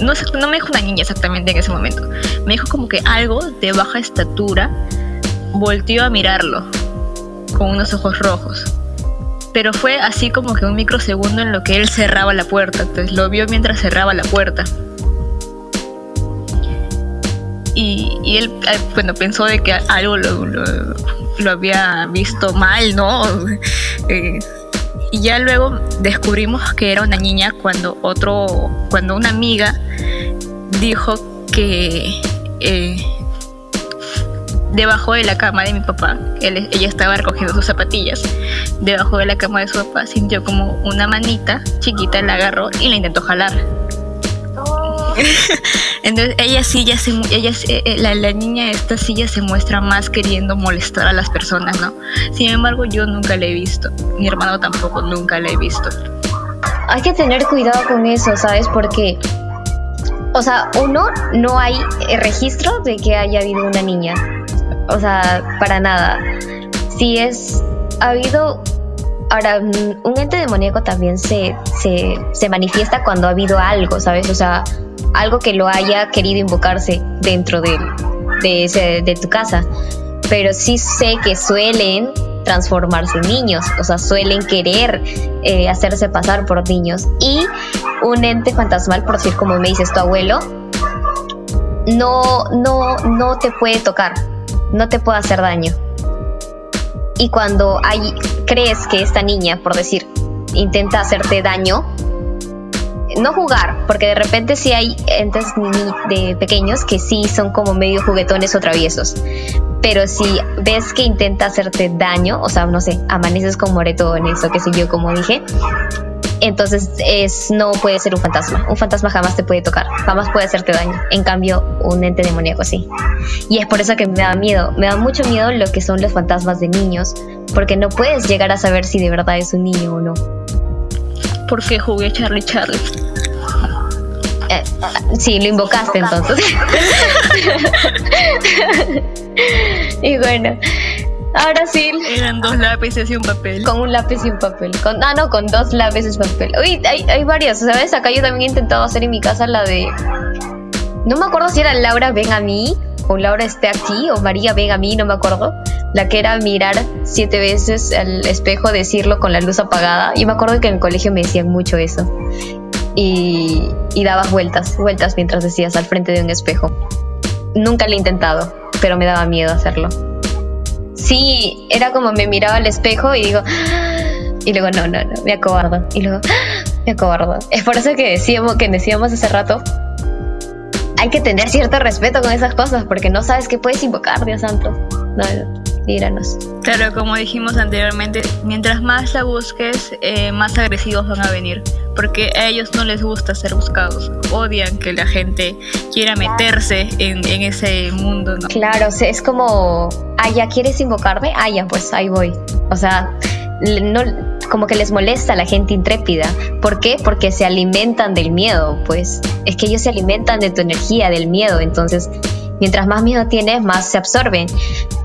no, no me dijo una niña exactamente en ese momento, me dijo como que algo de baja estatura volteó a mirarlo con unos ojos rojos. Pero fue así como que un microsegundo en lo que él cerraba la puerta. Entonces lo vio mientras cerraba la puerta. Y, él, eh, bueno, pensó de que algo lo, había visto mal, ¿no? Eh, y ya luego descubrimos que era una niña cuando otro, cuando una amiga dijo que eh, debajo de la cama de mi papá, ella estaba recogiendo sus zapatillas, debajo de la cama de su papá sintió como una manita chiquita, la agarró y la intentó jalar. Entonces ella sí ya se, ella, eh, eh, la, la, niña esta sí ya se muestra más queriendo molestar a las personas, ¿no? Sin embargo yo nunca la he visto, mi hermano tampoco nunca la he visto. Hay que tener cuidado con eso, ¿sabes? Porque, o sea, uno, no hay registro de que haya habido una niña, o sea, para nada. Si es, ha habido Ahora, un ente demoníaco también se, se, se, manifiesta cuando ha habido algo, ¿sabes? O sea, algo que lo haya querido invocarse dentro de, de, de tu casa. Pero sí sé que suelen transformarse en niños, o sea, suelen querer eh, hacerse pasar por niños. Y un ente fantasmal, por decir como me dices tu abuelo, no, no, no te puede tocar, no te puede hacer daño. Y cuando hay, crees que esta niña, por decir, intenta hacerte daño, no jugar, porque de repente sí hay entes de pequeños que sí son como medio juguetones o traviesos. Pero si ves que intenta hacerte daño, o sea, no sé, amaneces con moretones o qué sé yo, como dije, entonces es, no puede ser un fantasma. Un fantasma jamás te puede tocar, jamás puede hacerte daño. En cambio, un ente demoníaco sí. Y es por eso que me da miedo, me da mucho miedo lo que son los fantasmas de niños, porque no puedes llegar a saber si de verdad es un niño o no. Porque jugué Charlie Charlie. Eh, sí, lo invocaste entonces. y bueno, ahora sí. Eran dos lápices y un papel. Con un lápiz y un papel. Con, ah, no, con dos lápices y papel. Uy, hay, hay varias, ¿sabes? Acá yo también he intentado hacer en mi casa la de. No me acuerdo si era Laura ven a mí, o Laura esté aquí, o María ven a mí, no me acuerdo. La que era mirar siete veces al espejo, decirlo con la luz apagada. Y me acuerdo que en el colegio me decían mucho eso. Y, y dabas vueltas, vueltas mientras decías al frente de un espejo. Nunca lo he intentado, pero me daba miedo hacerlo. Sí, era como me miraba al espejo y digo, y luego no, no, no, me acobardo. Y luego, me acobardo. Es por eso que decíamos, que decíamos hace rato, hay que tener cierto respeto con esas cosas, porque no sabes qué puedes invocar, Dios santo. No, no, líbranos. Claro, como dijimos anteriormente, mientras más la busques, eh, más agresivos van a venir, porque a ellos no les gusta ser buscados, odian que la gente quiera meterse en, en ese mundo, ¿no? Claro, es como, ah, ya quieres invocarme, ah, ya, pues ahí voy. O sea, no, como que les molesta a la gente intrépida. ¿Por qué? Porque se alimentan del miedo, pues. Es que ellos se alimentan de tu energía, del miedo. Entonces, mientras más miedo tienes, más se absorben.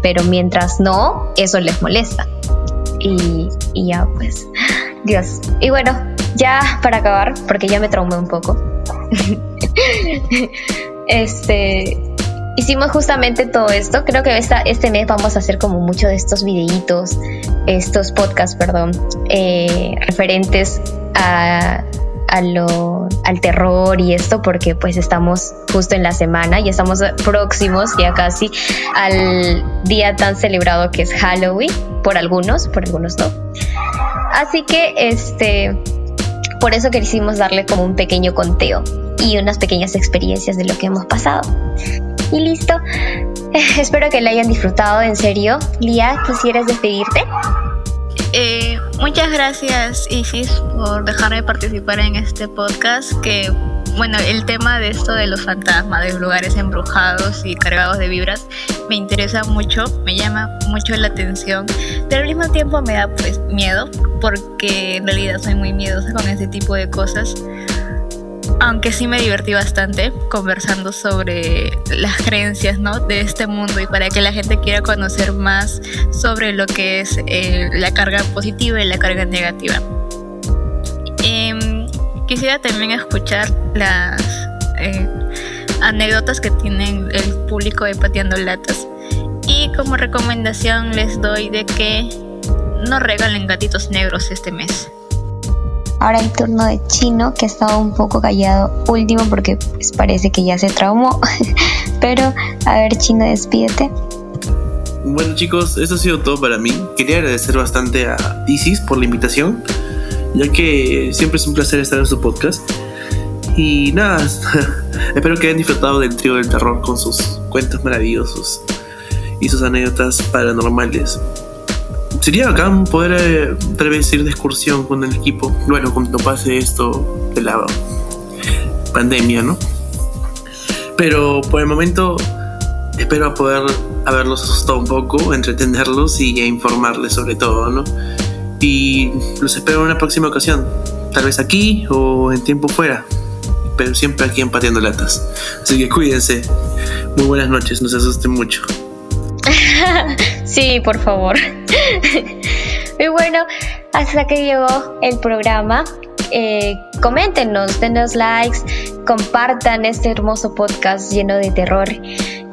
Pero mientras no, eso les molesta. Y, y ya, pues. Dios. Y bueno, ya para acabar, porque ya me traumé un poco. este. Hicimos justamente todo esto. Creo que esta, este mes vamos a hacer como mucho de estos videitos, estos podcasts, perdón, eh, referentes a, a lo, al terror y esto, porque pues estamos justo en la semana y estamos próximos ya casi al día tan celebrado que es Halloween, por algunos, por algunos no. Así que este, por eso quisimos darle como un pequeño conteo y unas pequeñas experiencias de lo que hemos pasado. Y listo. Espero que la hayan disfrutado, en serio. Lía, ¿quisieras despedirte? Eh, muchas gracias Isis por dejarme participar en este podcast que bueno el tema de esto de los fantasmas de los lugares embrujados y cargados de vibras me interesa mucho me llama mucho la atención pero al mismo tiempo me da pues miedo porque en realidad soy muy miedosa con ese tipo de cosas aunque sí me divertí bastante conversando sobre las creencias ¿no? de este mundo y para que la gente quiera conocer más sobre lo que es eh, la carga positiva y la carga negativa. Em, quisiera también escuchar las eh, anécdotas que tienen el público de Pateando Latas. Y como recomendación les doy de que no regalen gatitos negros este mes. Ahora el turno de Chino, que ha estado un poco callado último porque pues, parece que ya se traumó. Pero, a ver, Chino, despídete. Bueno chicos, eso ha sido todo para mí. Quería agradecer bastante a Isis por la invitación, ya que siempre es un placer estar en su podcast. Y nada, espero que hayan disfrutado del trío del terror con sus cuentos maravillosos y sus anécdotas paranormales. Sería bacán poder eh, ir de excursión con el equipo, bueno, cuando pase esto de la pandemia, ¿no? Pero por el momento espero poder haberlos asustado un poco, entretenerlos y informarles sobre todo, ¿no? Y los espero en una próxima ocasión, tal vez aquí o en tiempo fuera, pero siempre aquí en Pateando Latas. Así que cuídense. Muy buenas noches, no se asusten mucho. Sí, por favor. y bueno, hasta que llegó el programa. Eh, coméntenos, denos likes, compartan este hermoso podcast lleno de terror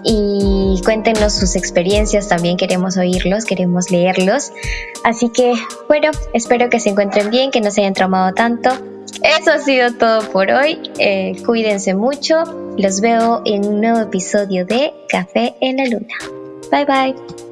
y cuéntenos sus experiencias. También queremos oírlos, queremos leerlos. Así que, bueno, espero que se encuentren bien, que no se hayan traumado tanto. Eso ha sido todo por hoy. Eh, cuídense mucho. Los veo en un nuevo episodio de Café en la Luna. 拜拜。